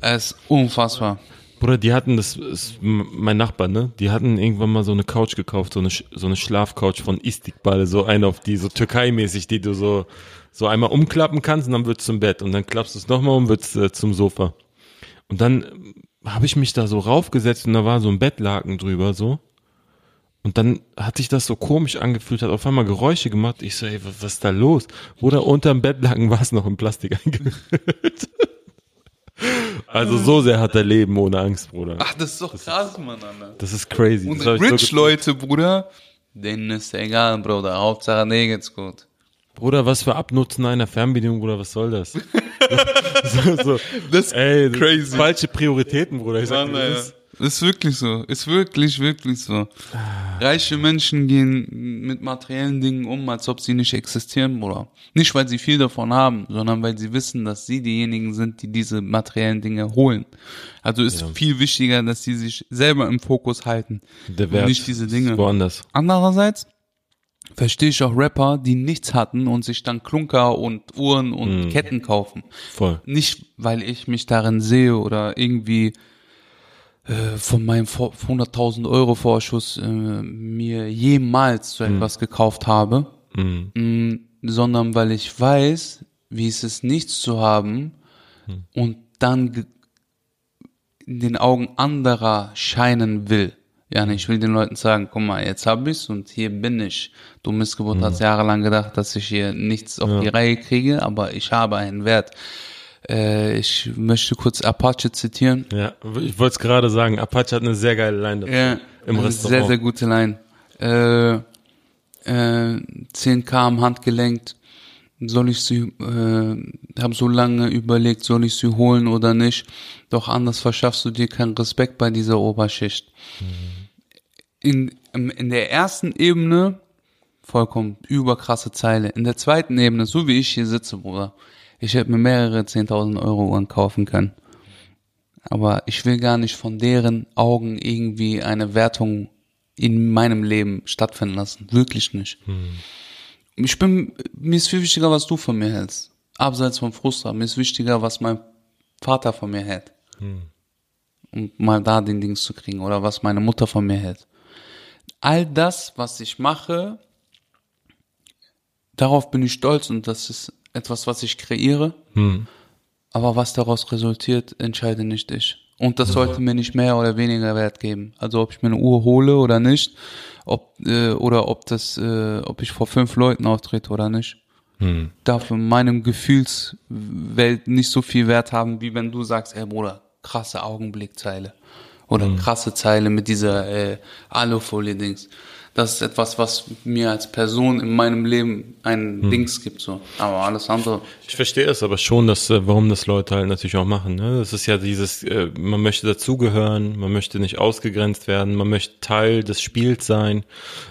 es ist unfassbar. Bruder, die hatten, das ist mein Nachbar, ne? Die hatten irgendwann mal so eine Couch gekauft, so eine, so eine Schlafcouch von Istiqbal, so eine auf die, so Türkei-mäßig, die du so, so einmal umklappen kannst und dann wird's zum Bett und dann klappst du es nochmal und wird's äh, zum Sofa. Und dann habe ich mich da so raufgesetzt und da war so ein Bettlaken drüber, so. Und dann hat sich das so komisch angefühlt, hat auf einmal Geräusche gemacht. Ich so, ey, wa- was ist da los? Bruder, unterm Bettlaken war es noch in Plastik eingehüllt. also so sehr hat er Leben ohne Angst, Bruder. Ach, das ist doch krass, Mann, Alter. Das ist crazy. Und das so rich gefühlt. Leute, Bruder, denen ist egal, Bruder. Hauptsache, denen geht's gut. Bruder, was für Abnutzen einer Fernbedienung, Bruder, was soll das? so, so. Das ist Ey, crazy. falsche Prioritäten, Bruder. Ich sag Mann, dir, das ist, Ist wirklich so. Ist wirklich, wirklich so. Reiche Menschen gehen mit materiellen Dingen um, als ob sie nicht existieren, Bruder. Nicht, weil sie viel davon haben, sondern weil sie wissen, dass sie diejenigen sind, die diese materiellen Dinge holen. Also ist viel wichtiger, dass sie sich selber im Fokus halten. der und Wert nicht diese ist Dinge. woanders. Andererseits verstehe ich auch Rapper, die nichts hatten und sich dann Klunker und Uhren und Ketten kaufen. Voll. Nicht, weil ich mich darin sehe oder irgendwie äh, von meinem Vor- 100.000 Euro Vorschuss äh, mir jemals so etwas gekauft habe, Mm, sondern weil ich weiß, wie es ist, nichts zu haben und dann in den Augen anderer scheinen will. Ja, ne, ich will den Leuten sagen, guck mal, jetzt hab ich's und hier bin ich. Du Missgeburt hast jahrelang gedacht, dass ich hier nichts auf die Reihe kriege, aber ich habe einen Wert. Äh, ich möchte kurz Apache zitieren. Ja, ich wollte es gerade sagen. Apache hat eine sehr geile Line dafür. Ja, Im eine Restaurant. Sehr, sehr gute Line. Äh, äh, 10k am Handgelenkt. Soll ich sie, äh, habe so lange überlegt, soll ich sie holen oder nicht. Doch anders verschaffst du dir keinen Respekt bei dieser Oberschicht. In, im- in der ersten Ebene vollkommen überkrasse Zeile. In der zweiten Ebene, so wie ich hier sitze, Bruder, ich hätte mir mehrere 10.000 Euro Uhren kaufen können. Aber ich will gar nicht von deren Augen irgendwie eine Wertung in meinem Leben stattfinden lassen. Wirklich nicht. Ich bin, mir ist viel wichtiger, was du von mir hältst. Abseits vom Frustra. Mir ist wichtiger, was mein Vater von mir hält. Um mal da den Dings zu kriegen. Oder was meine Mutter von mir hält. All das, was ich mache, darauf bin ich stolz und das ist etwas, was ich kreiere. Aber was daraus resultiert, entscheide nicht ich. Und das sollte mir nicht mehr oder weniger Wert geben. Also ob ich mir eine Uhr hole oder nicht, ob äh, oder ob das, äh, ob ich vor fünf Leuten auftrete oder nicht, darf in meinem Gefühlswelt nicht so viel Wert haben, wie wenn du sagst, ey Bruder, krasse Augenblickzeile oder krasse Zeile mit dieser äh, Alufolie-Dings. Das ist etwas, was mir als Person in meinem Leben ein Dings gibt so. Aber alles andere. Ich verstehe es aber schon, dass, äh, warum das Leute halt natürlich auch machen. Ne? Das ist ja dieses, äh, man möchte dazugehören, man möchte nicht ausgegrenzt werden, man möchte Teil des Spiels sein.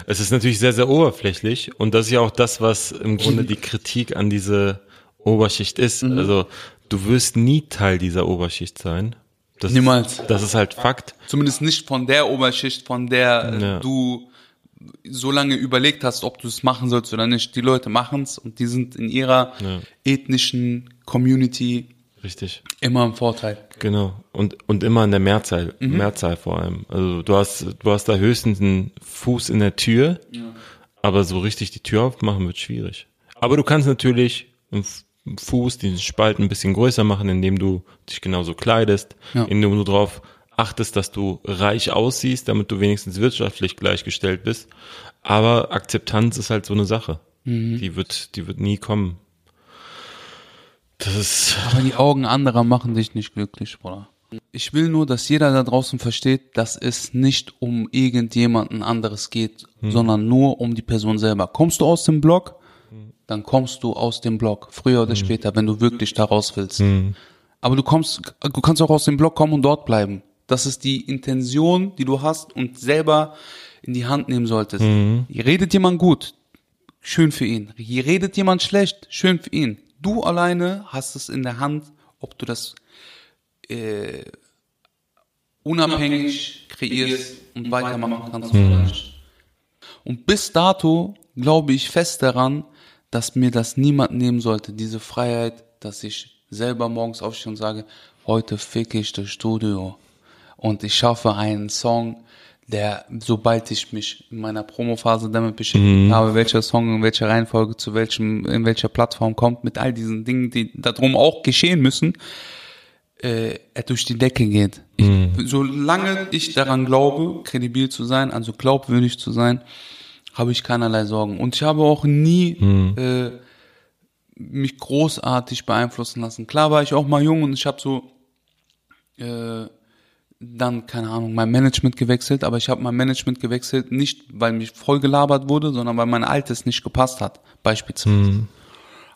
Es ist natürlich sehr, sehr oberflächlich und das ist ja auch das, was im Grunde die Kritik an diese Oberschicht ist. Also du wirst nie Teil dieser Oberschicht sein. Das, Niemals. Das ist halt Fakt. Zumindest nicht von der Oberschicht, von der Ja. du so lange überlegt hast, ob du es machen sollst oder nicht. Die Leute machen's und die sind in ihrer Ja. ethnischen Community Richtig. immer im Vorteil. Genau. Und, und immer in der Mehrzahl, Mehrzahl vor allem. Also du hast, du hast da höchstens einen Fuß in der Tür, aber so richtig die Tür aufmachen wird schwierig. Aber du kannst natürlich einen Fuß, diesen Spalt ein bisschen größer machen, indem du dich genauso kleidest, Ja. indem du darauf achtest, dass du reich aussiehst, damit du wenigstens wirtschaftlich gleichgestellt bist. Aber Akzeptanz ist halt so eine Sache. Die wird, die wird nie kommen. Das ist, Aber die Augen anderer machen dich nicht glücklich, Bruder. Ich will nur, dass jeder da draußen versteht, dass es nicht um irgendjemanden anderes geht, sondern nur um die Person selber. Kommst du aus dem Blog, dann kommst du aus dem Blog, früher oder später, wenn du wirklich da raus willst. Aber du kommst, du kannst auch aus dem Blog kommen und dort bleiben. Das ist die Intention, die du hast und selber in die Hand nehmen solltest. Hier redet jemand gut, schön für ihn. Hier redet jemand schlecht, schön für ihn. Du alleine hast es in der Hand, ob du das äh, unabhängig kreierst und weitermachen kannst oder nicht. Und bis dato glaube ich fest daran, dass mir das niemand nehmen sollte, diese Freiheit, dass ich selber morgens aufstehe und sage, heute fick ich das Studio und ich schaffe einen Song, der, sobald ich mich in meiner Promophase damit beschäftigt habe, welcher Song in welcher Reihenfolge zu welchem, in welcher Plattform kommt, mit all diesen Dingen, die darum auch geschehen müssen, äh, er durch die Decke geht. Ich, solange ich daran glaube, kredibil zu sein, also glaubwürdig zu sein, habe ich keinerlei Sorgen. Und ich habe auch nie äh, mich großartig beeinflussen lassen. Klar war ich auch mal jung und ich habe so äh, dann, keine Ahnung, mein Management gewechselt, aber ich habe mein Management gewechselt, nicht weil mich voll gelabert wurde, sondern weil mein altes nicht gepasst hat, beispielsweise.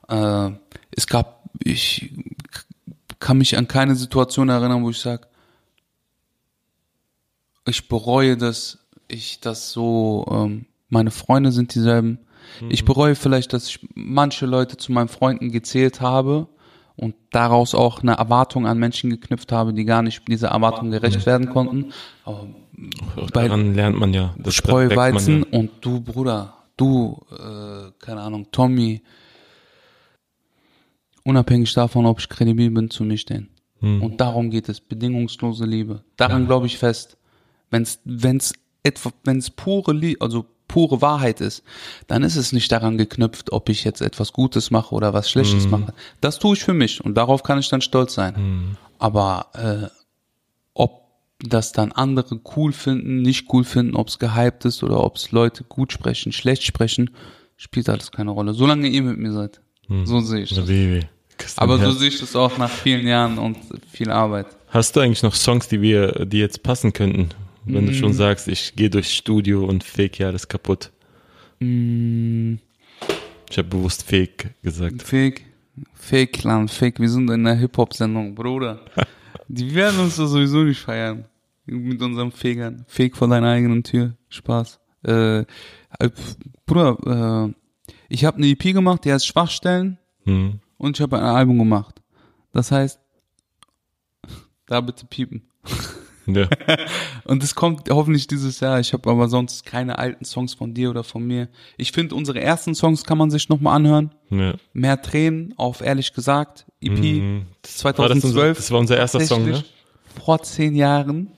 Äh, es gab, ich kann mich an keine Situation erinnern, wo ich sage, ich bereue das, ich das so, ähm, meine Freunde sind dieselben. Ich bereue vielleicht, dass ich manche Leute zu meinen Freunden gezählt habe und daraus auch eine Erwartung an Menschen geknüpft habe, die gar nicht dieser Erwartung gerecht werden konnten. Aber bei daran lernt man ja. Das Spreu merkt man Weizen Ja. und du, Bruder, du, äh, keine Ahnung, Tommy, unabhängig davon, ob ich kredibil bin, zu mir stehen. Und darum geht es, bedingungslose Liebe. Daran glaube ich fest. Wenn's, wenn's etwa, wenn's pure Liebe, also pure Wahrheit ist, dann ist es nicht daran geknüpft, ob ich jetzt etwas Gutes mache oder was Schlechtes mache. Das tue ich für mich und darauf kann ich dann stolz sein. Aber äh, ob das dann andere cool finden, nicht cool finden, ob es gehypt ist oder ob es Leute gut sprechen, schlecht sprechen, spielt alles keine Rolle. Solange ihr mit mir seid. So sehe ich das. Baby. Aber so sehe ich das auch nach vielen Jahren und viel Arbeit. Hast du eigentlich noch Songs, die wir, die jetzt passen könnten? Wenn du Mm. schon sagst, ich gehe durchs Studio und fake ja alles kaputt. Mm. Ich habe bewusst fake gesagt. Fake, Fake Clan, Fake, wir sind in einer Hip-Hop-Sendung, Bruder. Die werden uns doch sowieso nicht feiern. Mit unserem Fegern. Fake vor deiner eigenen Tür. Spaß. Äh, äh, Bruder, äh, ich habe eine EP gemacht, die heißt Schwachstellen Hm. und ich habe ein Album gemacht. Das heißt, Da bitte piepen. Ja. Und es kommt hoffentlich dieses Jahr. Ich habe aber sonst keine alten Songs von dir oder von mir. Ich finde, unsere ersten Songs kann man sich nochmal anhören. ja. Mehr Tränen auf ehrlich gesagt. EP Mhm. War das, 2012. unser, das war unser erster Song, ne? Vor zehn Jahren.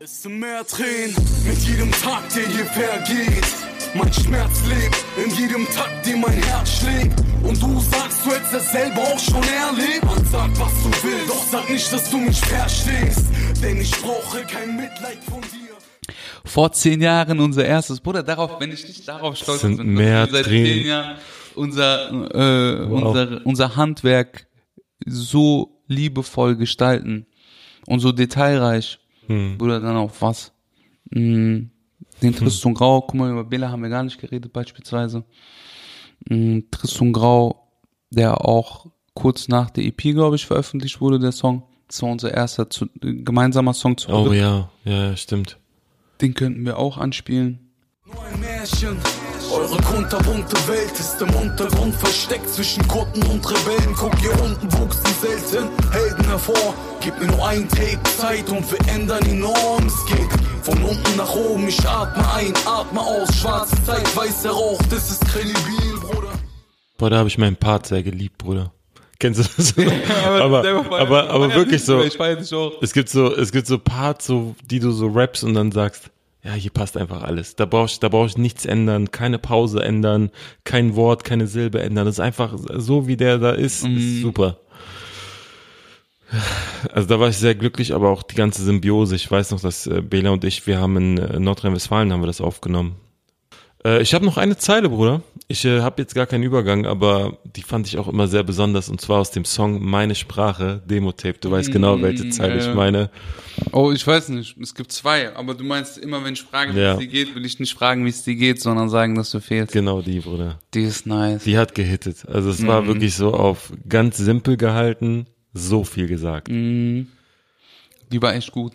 Es sind mehr Tränen mit jedem Tag, der hier vergeht. Mein Schmerz lebt in jedem Takt, den mein Herz schlägt. Und du sagst, du hättest es selber auch schon erlebt. Man sagt, was du willst, doch sag nicht, dass du mich verstehst. Denn ich brauche kein Mitleid von dir. Vor zehn Jahren unser erstes. Bruder, darauf, wenn ich nicht darauf stolz Sind bin, mehr dass wir seit Tränen. zehn Jahren unser, äh, Wow. unser, unser Handwerk so liebevoll gestalten und so detailreich. Hm. Bruder, dann auf was? Mm, Den Tristan Grau, guck mal, über Bela haben wir gar nicht geredet beispielsweise. Mm, Tristan Grau, der auch kurz nach der EP, glaube ich, veröffentlicht wurde, der Song. Das war unser erster zu, gemeinsamer Song zu Oh ja, ja, ja, stimmt. Den könnten wir auch anspielen. Nur ein Märchen. Eure kunterbunte Welt ist im Untergrund versteckt zwischen Kutten und Rebellen. Guck, hier unten wuchsen selten Helden hervor. Gib mir nur ein Take Zeit und wir ändern die Norm. Es geht von unten nach oben. Ich atme ein, atme aus. Schwarze Zeit, weißer Rauch, das ist Kredibil, Bruder. Boah, da habe ich meinen Part sehr geliebt, Bruder. Kennst du das? aber, aber, aber war ja wirklich so. Ich. Es gibt so, es gibt so Parts, so, die du so raps und dann sagst, ja, hier passt einfach alles. Da brauche ich, da brauche ich nichts ändern, keine Pause ändern, kein Wort, keine Silbe ändern. Das ist einfach so, wie der da ist, ist super. Also da war ich sehr glücklich, aber auch die ganze Symbiose. Ich weiß noch, dass äh, Bela und ich, wir haben in äh, Nordrhein-Westfalen haben wir das aufgenommen. Äh, ich habe noch eine Zeile, Bruder. Ich äh, habe jetzt gar keinen Übergang, aber die fand ich auch immer sehr besonders und zwar aus dem Song Meine Sprache, Demo-Tape. Du weißt genau, welche Zeile ja, ja. ich meine. Oh, ich weiß nicht. Es gibt zwei. Aber du meinst immer, wenn ich frage, wie Ja. es dir geht, will ich nicht fragen, wie es dir geht, sondern sagen, dass du fehlst. Genau die, Bruder. Die ist nice. Die hat gehittet. Also es war wirklich so auf ganz simpel gehalten, so viel gesagt. Die war echt gut.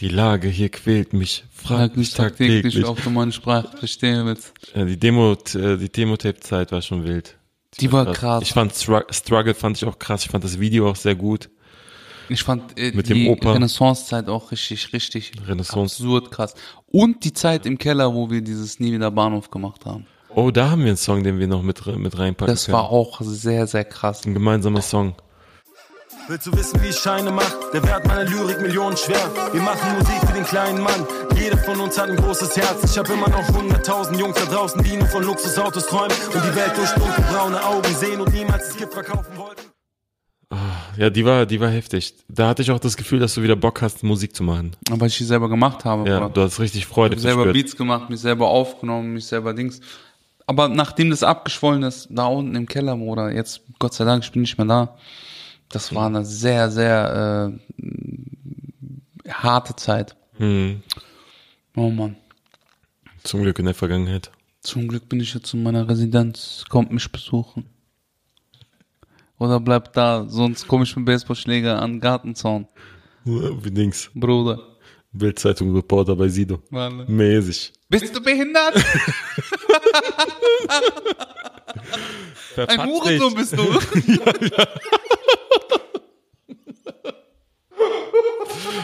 Die Lage hier quält mich, frag mich tagtäglich. ob du meine Sprache verstehen willst. Ja, die Demo, äh, die Demo-Tape-Zeit war schon wild. Die war krass. Ich fand Stru- Struggle fand ich auch krass. Ich fand das Video auch sehr gut. Ich fand äh, Mit dem die. Renaissance-Zeit auch richtig, richtig Renaissance. absurd krass. Und die Zeit im Keller, wo wir dieses Nie wieder Bahnhof gemacht haben. Oh, da haben wir einen Song, den wir noch mit, mit reinpacken Das können. war auch sehr, sehr krass. ein gemeinsamer Song. Willst du wissen, wie ich Scheine mach? Der Wert meiner Lyrik Millionen schwer. Wir machen Musik für den kleinen Mann. Jeder von uns hat ein großes Herz. Ich hab immer noch hunderttausend Jungs da draußen, die nur von Luxusautos träumen und die Welt durch dunkelbraune Augen sehen und niemals das Gift verkaufen wollten. Ja, die war, die war heftig. Da hatte ich auch das Gefühl, dass du wieder Bock hast, Musik zu machen. Aber ich die selber gemacht habe. Ja, du hast richtig Freude Ich hab selber. Beats gemacht, mich selber aufgenommen, mich selber Dings. Aber nachdem das abgeschwollen ist, da unten im Keller, Bruder, jetzt, Gott sei Dank, ich bin nicht mehr da. Das war eine sehr, sehr äh, harte Zeit. Hm, Oh Mann. zum Glück in der Vergangenheit. Zum Glück bin ich jetzt in meiner Residenz. Kommt mich besuchen. Oder bleibt da, sonst komme ich mit Baseballschläger an den Gartenzaun. Wie Dings. Bruder. Bildzeitung Reporter bei Sido. Warte. Mäßig. Bist du behindert? Ein Hurensohn bist du.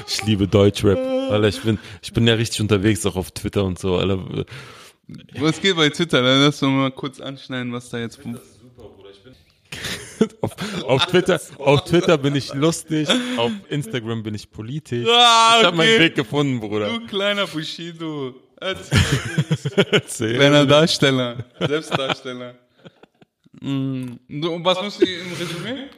Ich liebe Deutschrap. Alter, ich bin, ich bin ja richtig unterwegs, auch auf Twitter und so. Alter. Was geht bei Twitter? Dann lass uns mal kurz anschneiden, was da jetzt. Auf, auf, Twitter, auf Twitter bin ich lustig, auf Instagram bin ich politisch. Ah, Ich habe meinen okay. Weg gefunden, Bruder. Du kleiner Bushido. Erzähl. Kleiner Darsteller. Selbstdarsteller. Mm. Und was musst du im Resümee?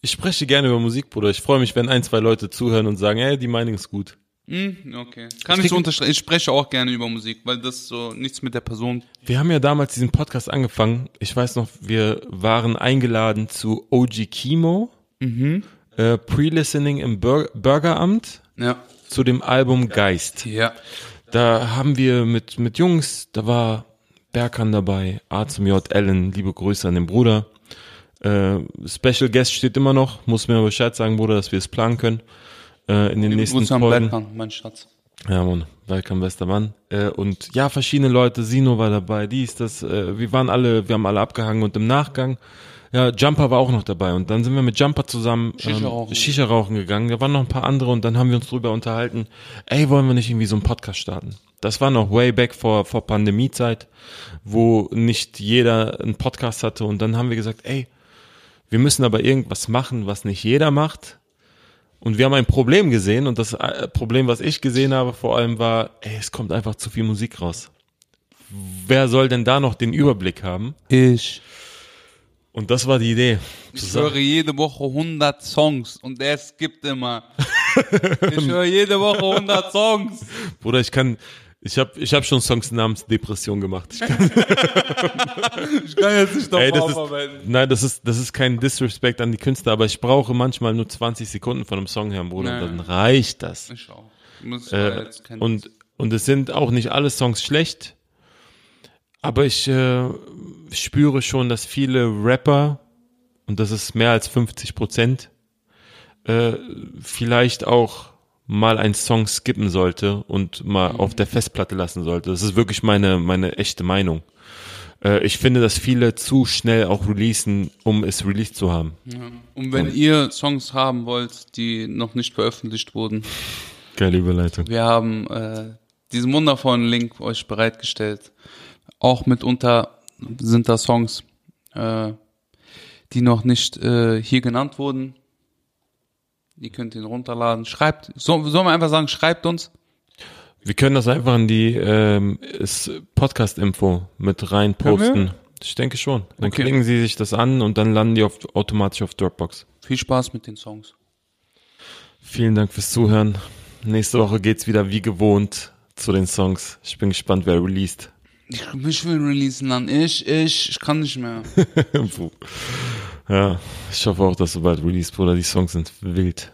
Ich spreche gerne über Musik, Bruder. Ich freue mich, wenn ein, zwei Leute zuhören und sagen, hey, die Meinung ist gut. Mm, okay. Kann Ich ich so unterstreichen. Ich spreche auch gerne über Musik, weil das so nichts mit der Person. Wir haben ja damals diesen Podcast angefangen. Ich weiß noch, wir waren eingeladen zu OG Kimo, äh, Pre-Listening im Bur Burgeramt Ja. zu dem Album Geist. Ja. Da haben wir mit, mit Jungs, da war Berkan dabei, A zum J, Ellen, liebe Grüße an den Bruder. Äh, Special Guest steht immer noch, muss mir aber Bescheid sagen, Bruder, dass wir es planen können. Äh, in den nächsten Grüße am Folgen. Bergmann, mein Schatz. Ja, Mann, welcome, bester Mann. Äh, und ja, verschiedene Leute, Sino war dabei, dies, das, äh, wir waren alle, wir haben alle abgehangen und im Nachgang Ja, Jumper war auch noch dabei und dann sind wir mit Jumper zusammen Shisha ähm, rauchen. Shisha rauchen gegangen. Da waren noch ein paar andere und dann haben wir uns drüber unterhalten. Ey, wollen wir nicht irgendwie so einen Podcast starten? Das war noch way back vor vor Pandemiezeit, wo nicht jeder einen Podcast hatte und dann haben wir gesagt, ey, wir müssen aber irgendwas machen, was nicht jeder macht. Und wir haben ein Problem gesehen und das äh, Problem, was ich gesehen habe, vor allem war, ey, es kommt einfach zu viel Musik raus. Wer soll denn da noch den Überblick haben? Ich. Und das war die Idee. Ich höre jede Woche 100 Songs und er skippt immer. ich höre jede Woche 100 Songs. Bruder, ich kann, ich habe ich hab schon Songs namens Depression gemacht. Ich kann, Ich kann jetzt nicht noch ey, das ist, nein, das ist, das ist kein Disrespect an die Künstler, aber ich brauche manchmal nur 20 Sekunden von einem Song her, Bruder, Ja. dann reicht das. Ich auch. Muss Äh, und, und es sind auch nicht alle Songs schlecht, aber ich äh, spüre schon, dass viele Rapper, und das ist mehr als 50 Prozent, äh, vielleicht auch mal einen Song skippen sollte und mal auf der Festplatte lassen sollte. Das ist wirklich meine, meine echte Meinung. Äh, ich finde, dass viele zu schnell auch releasen, um es released zu haben. Und wenn ihr Songs haben wollt, die noch nicht veröffentlicht wurden, Geile Überleitung. wir haben äh, diesen wundervollen Link euch bereitgestellt. Auch mitunter sind da Songs, äh, die noch nicht äh, hier genannt wurden. Ihr könnt ihn runterladen. Schreibt, so, sollen wir einfach sagen, schreibt uns. Wir können das einfach in die ähm, Podcast-Info mit rein posten. Ich denke schon. Dann Okay. klicken Sie sich das an und dann landen die auf, automatisch auf Dropbox. Viel Spaß mit den Songs. Vielen Dank fürs Zuhören. Nächste Woche geht's wieder wie gewohnt zu den Songs. Ich bin gespannt, wer released. Ich, ich will releasen dann. Ich, ich, ich kann nicht mehr. ja, ich hoffe auch, dass du bald released, Bruder. Die Songs sind wild.